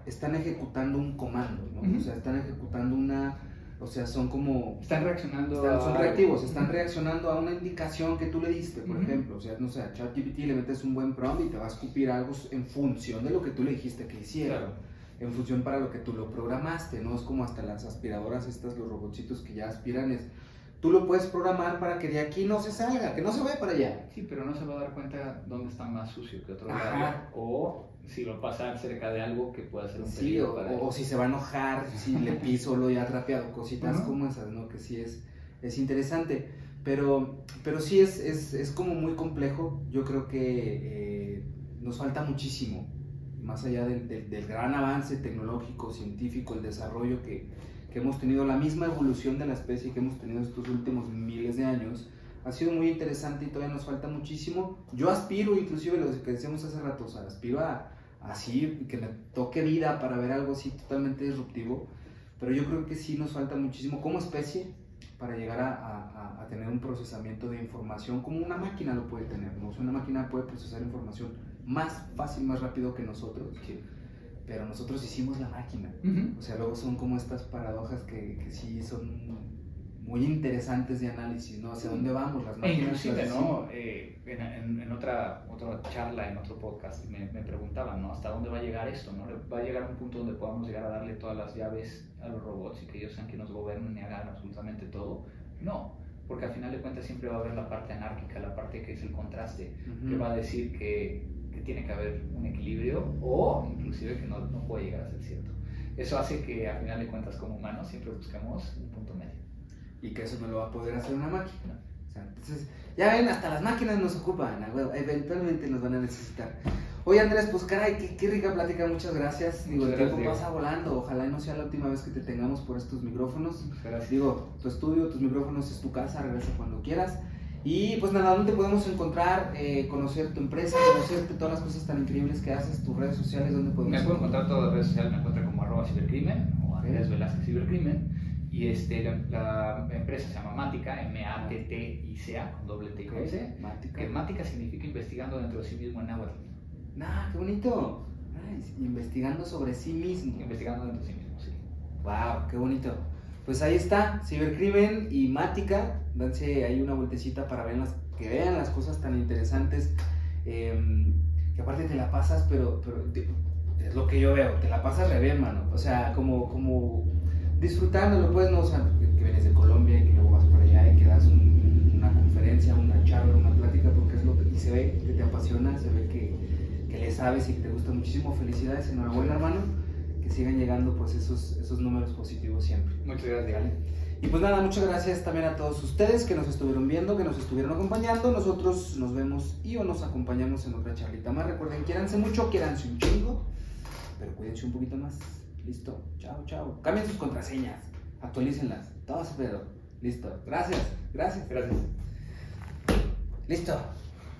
están ejecutando un comando, ¿no? O sea, están ejecutando una, o sea, son como Están reaccionando están- son a- reactivos, están reaccionando a una indicación que tú le diste, por ejemplo. O sea, no sé, a ChatGPT le metes un buen prompt y te va a escupir algo en función de lo que tú le dijiste que hiciera. Claro. En función para lo que tú lo programaste, ¿no? Es como hasta las aspiradoras estas, los robotcitos que ya aspiran, es... Tú lo puedes programar para que de aquí no se salga, que no se vaya para allá. Sí, pero no se va a dar cuenta dónde está más sucio que otro Ajá. lado. O si lo pasa cerca de algo que pueda ser un Sí, peligro o, para o- él. o si se va a enojar, si le [laughs] piso lo ya trapeado, cositas Ajá. como esas, ¿no? Que sí es, es interesante. Pero, pero sí es, es, es como muy complejo. Yo creo que eh, nos falta muchísimo, más allá del, del- del gran avance tecnológico, científico, el desarrollo que, que hemos tenido, la misma evolución de la especie que hemos tenido estos últimos miles de años. Ha sido muy interesante y todavía nos falta muchísimo. Yo aspiro, inclusive lo que decíamos hace rato, o sea, aspiro a, así, que me toque vida para ver algo así totalmente disruptivo, pero yo creo que sí nos falta muchísimo como especie para llegar a, a- a tener un procesamiento de información como una máquina lo puede tener, ¿no? O sea, una máquina puede procesar información más fácil, más rápido que nosotros, pero nosotros hicimos la máquina. Ujú. O sea, luego son como estas paradojas que, que sí son muy interesantes de análisis, ¿no? ¿Hacia dónde vamos las E máquinas? inclusive, las ¿no? Eh, en, en- en otra, otra charla, en otro podcast, me, me preguntaban, ¿no? ¿Hasta dónde va a llegar esto, no? ¿Va a llegar un punto donde podamos llegar a darle todas las llaves a los robots y que ellos sean quienes nos gobiernen y hagan absolutamente todo? No, porque al final de cuentas siempre va a haber la parte anárquica, la parte que es el contraste, Ujú. que va a decir que tiene que haber un equilibrio o inclusive que no, no puede llegar a ser cierto. Eso hace que al final de cuentas como humanos siempre buscamos un punto medio. y que eso no lo va a poder hacer una máquina. O sea, entonces, ya ven, hasta las máquinas nos ocupan, a eventualmente nos van a necesitar. Oye Andrés, pues caray, qué, qué rica plática, muchas gracias. Digo, Muchas el tiempo gracias, pasa volando, ojalá y no sea la última vez que te tengamos por estos micrófonos. Gracias. Digo, tu estudio, tus micrófonos es tu casa, regresa cuando quieras. Y pues nada, ¿dónde podemos encontrar, eh, conocer tu empresa, conocerte todas las cosas tan increíbles que haces, tus redes sociales, dónde podemos Me puedo encontrar todas las redes sociales, me encuentro como arroba cibercrimen o Andrés Velázquez Cibercrimen. Y este, la, la empresa se llama Mática, M-A-T-T-I-C-A, con doble T y S. Mática. Que Mática significa investigando dentro de sí mismo en náhuatl. Nah, qué bonito. Ay, investigando sobre sí mismo. Investigando dentro de sí mismo, sí. Wow, qué bonito. Pues ahí está, Cibercrimen y Mática. Danse ahí una vueltecita para ver las, que vean las cosas tan interesantes. eh, que aparte te la pasas, pero, es lo que yo veo, te la pasas re bien, mano. O sea, como, como disfrutándolo, pues, no, o sea, que, vienes de Colombia y que luego vas para allá y que das un- una conferencia, una charla, una plática, porque es lo que y se ve que te apasiona, se ve que, que le sabes y que te gusta muchísimo. Felicidades, enhorabuena, hermano. Que sigan llegando, pues, esos, esos números positivos siempre. Muchas gracias. ¿vale? Y pues nada, muchas gracias también a todos ustedes que nos estuvieron viendo, que nos estuvieron acompañando. Nosotros nos vemos y o nos acompañamos en otra charlita más. Recuerden, quiéranse mucho, quiéranse un chingo, pero cuídense un poquito más. Listo, chao, chao. Cambien sus contraseñas, actualícenlas, todo ese pedo. Listo, gracias, gracias. Gracias. Listo.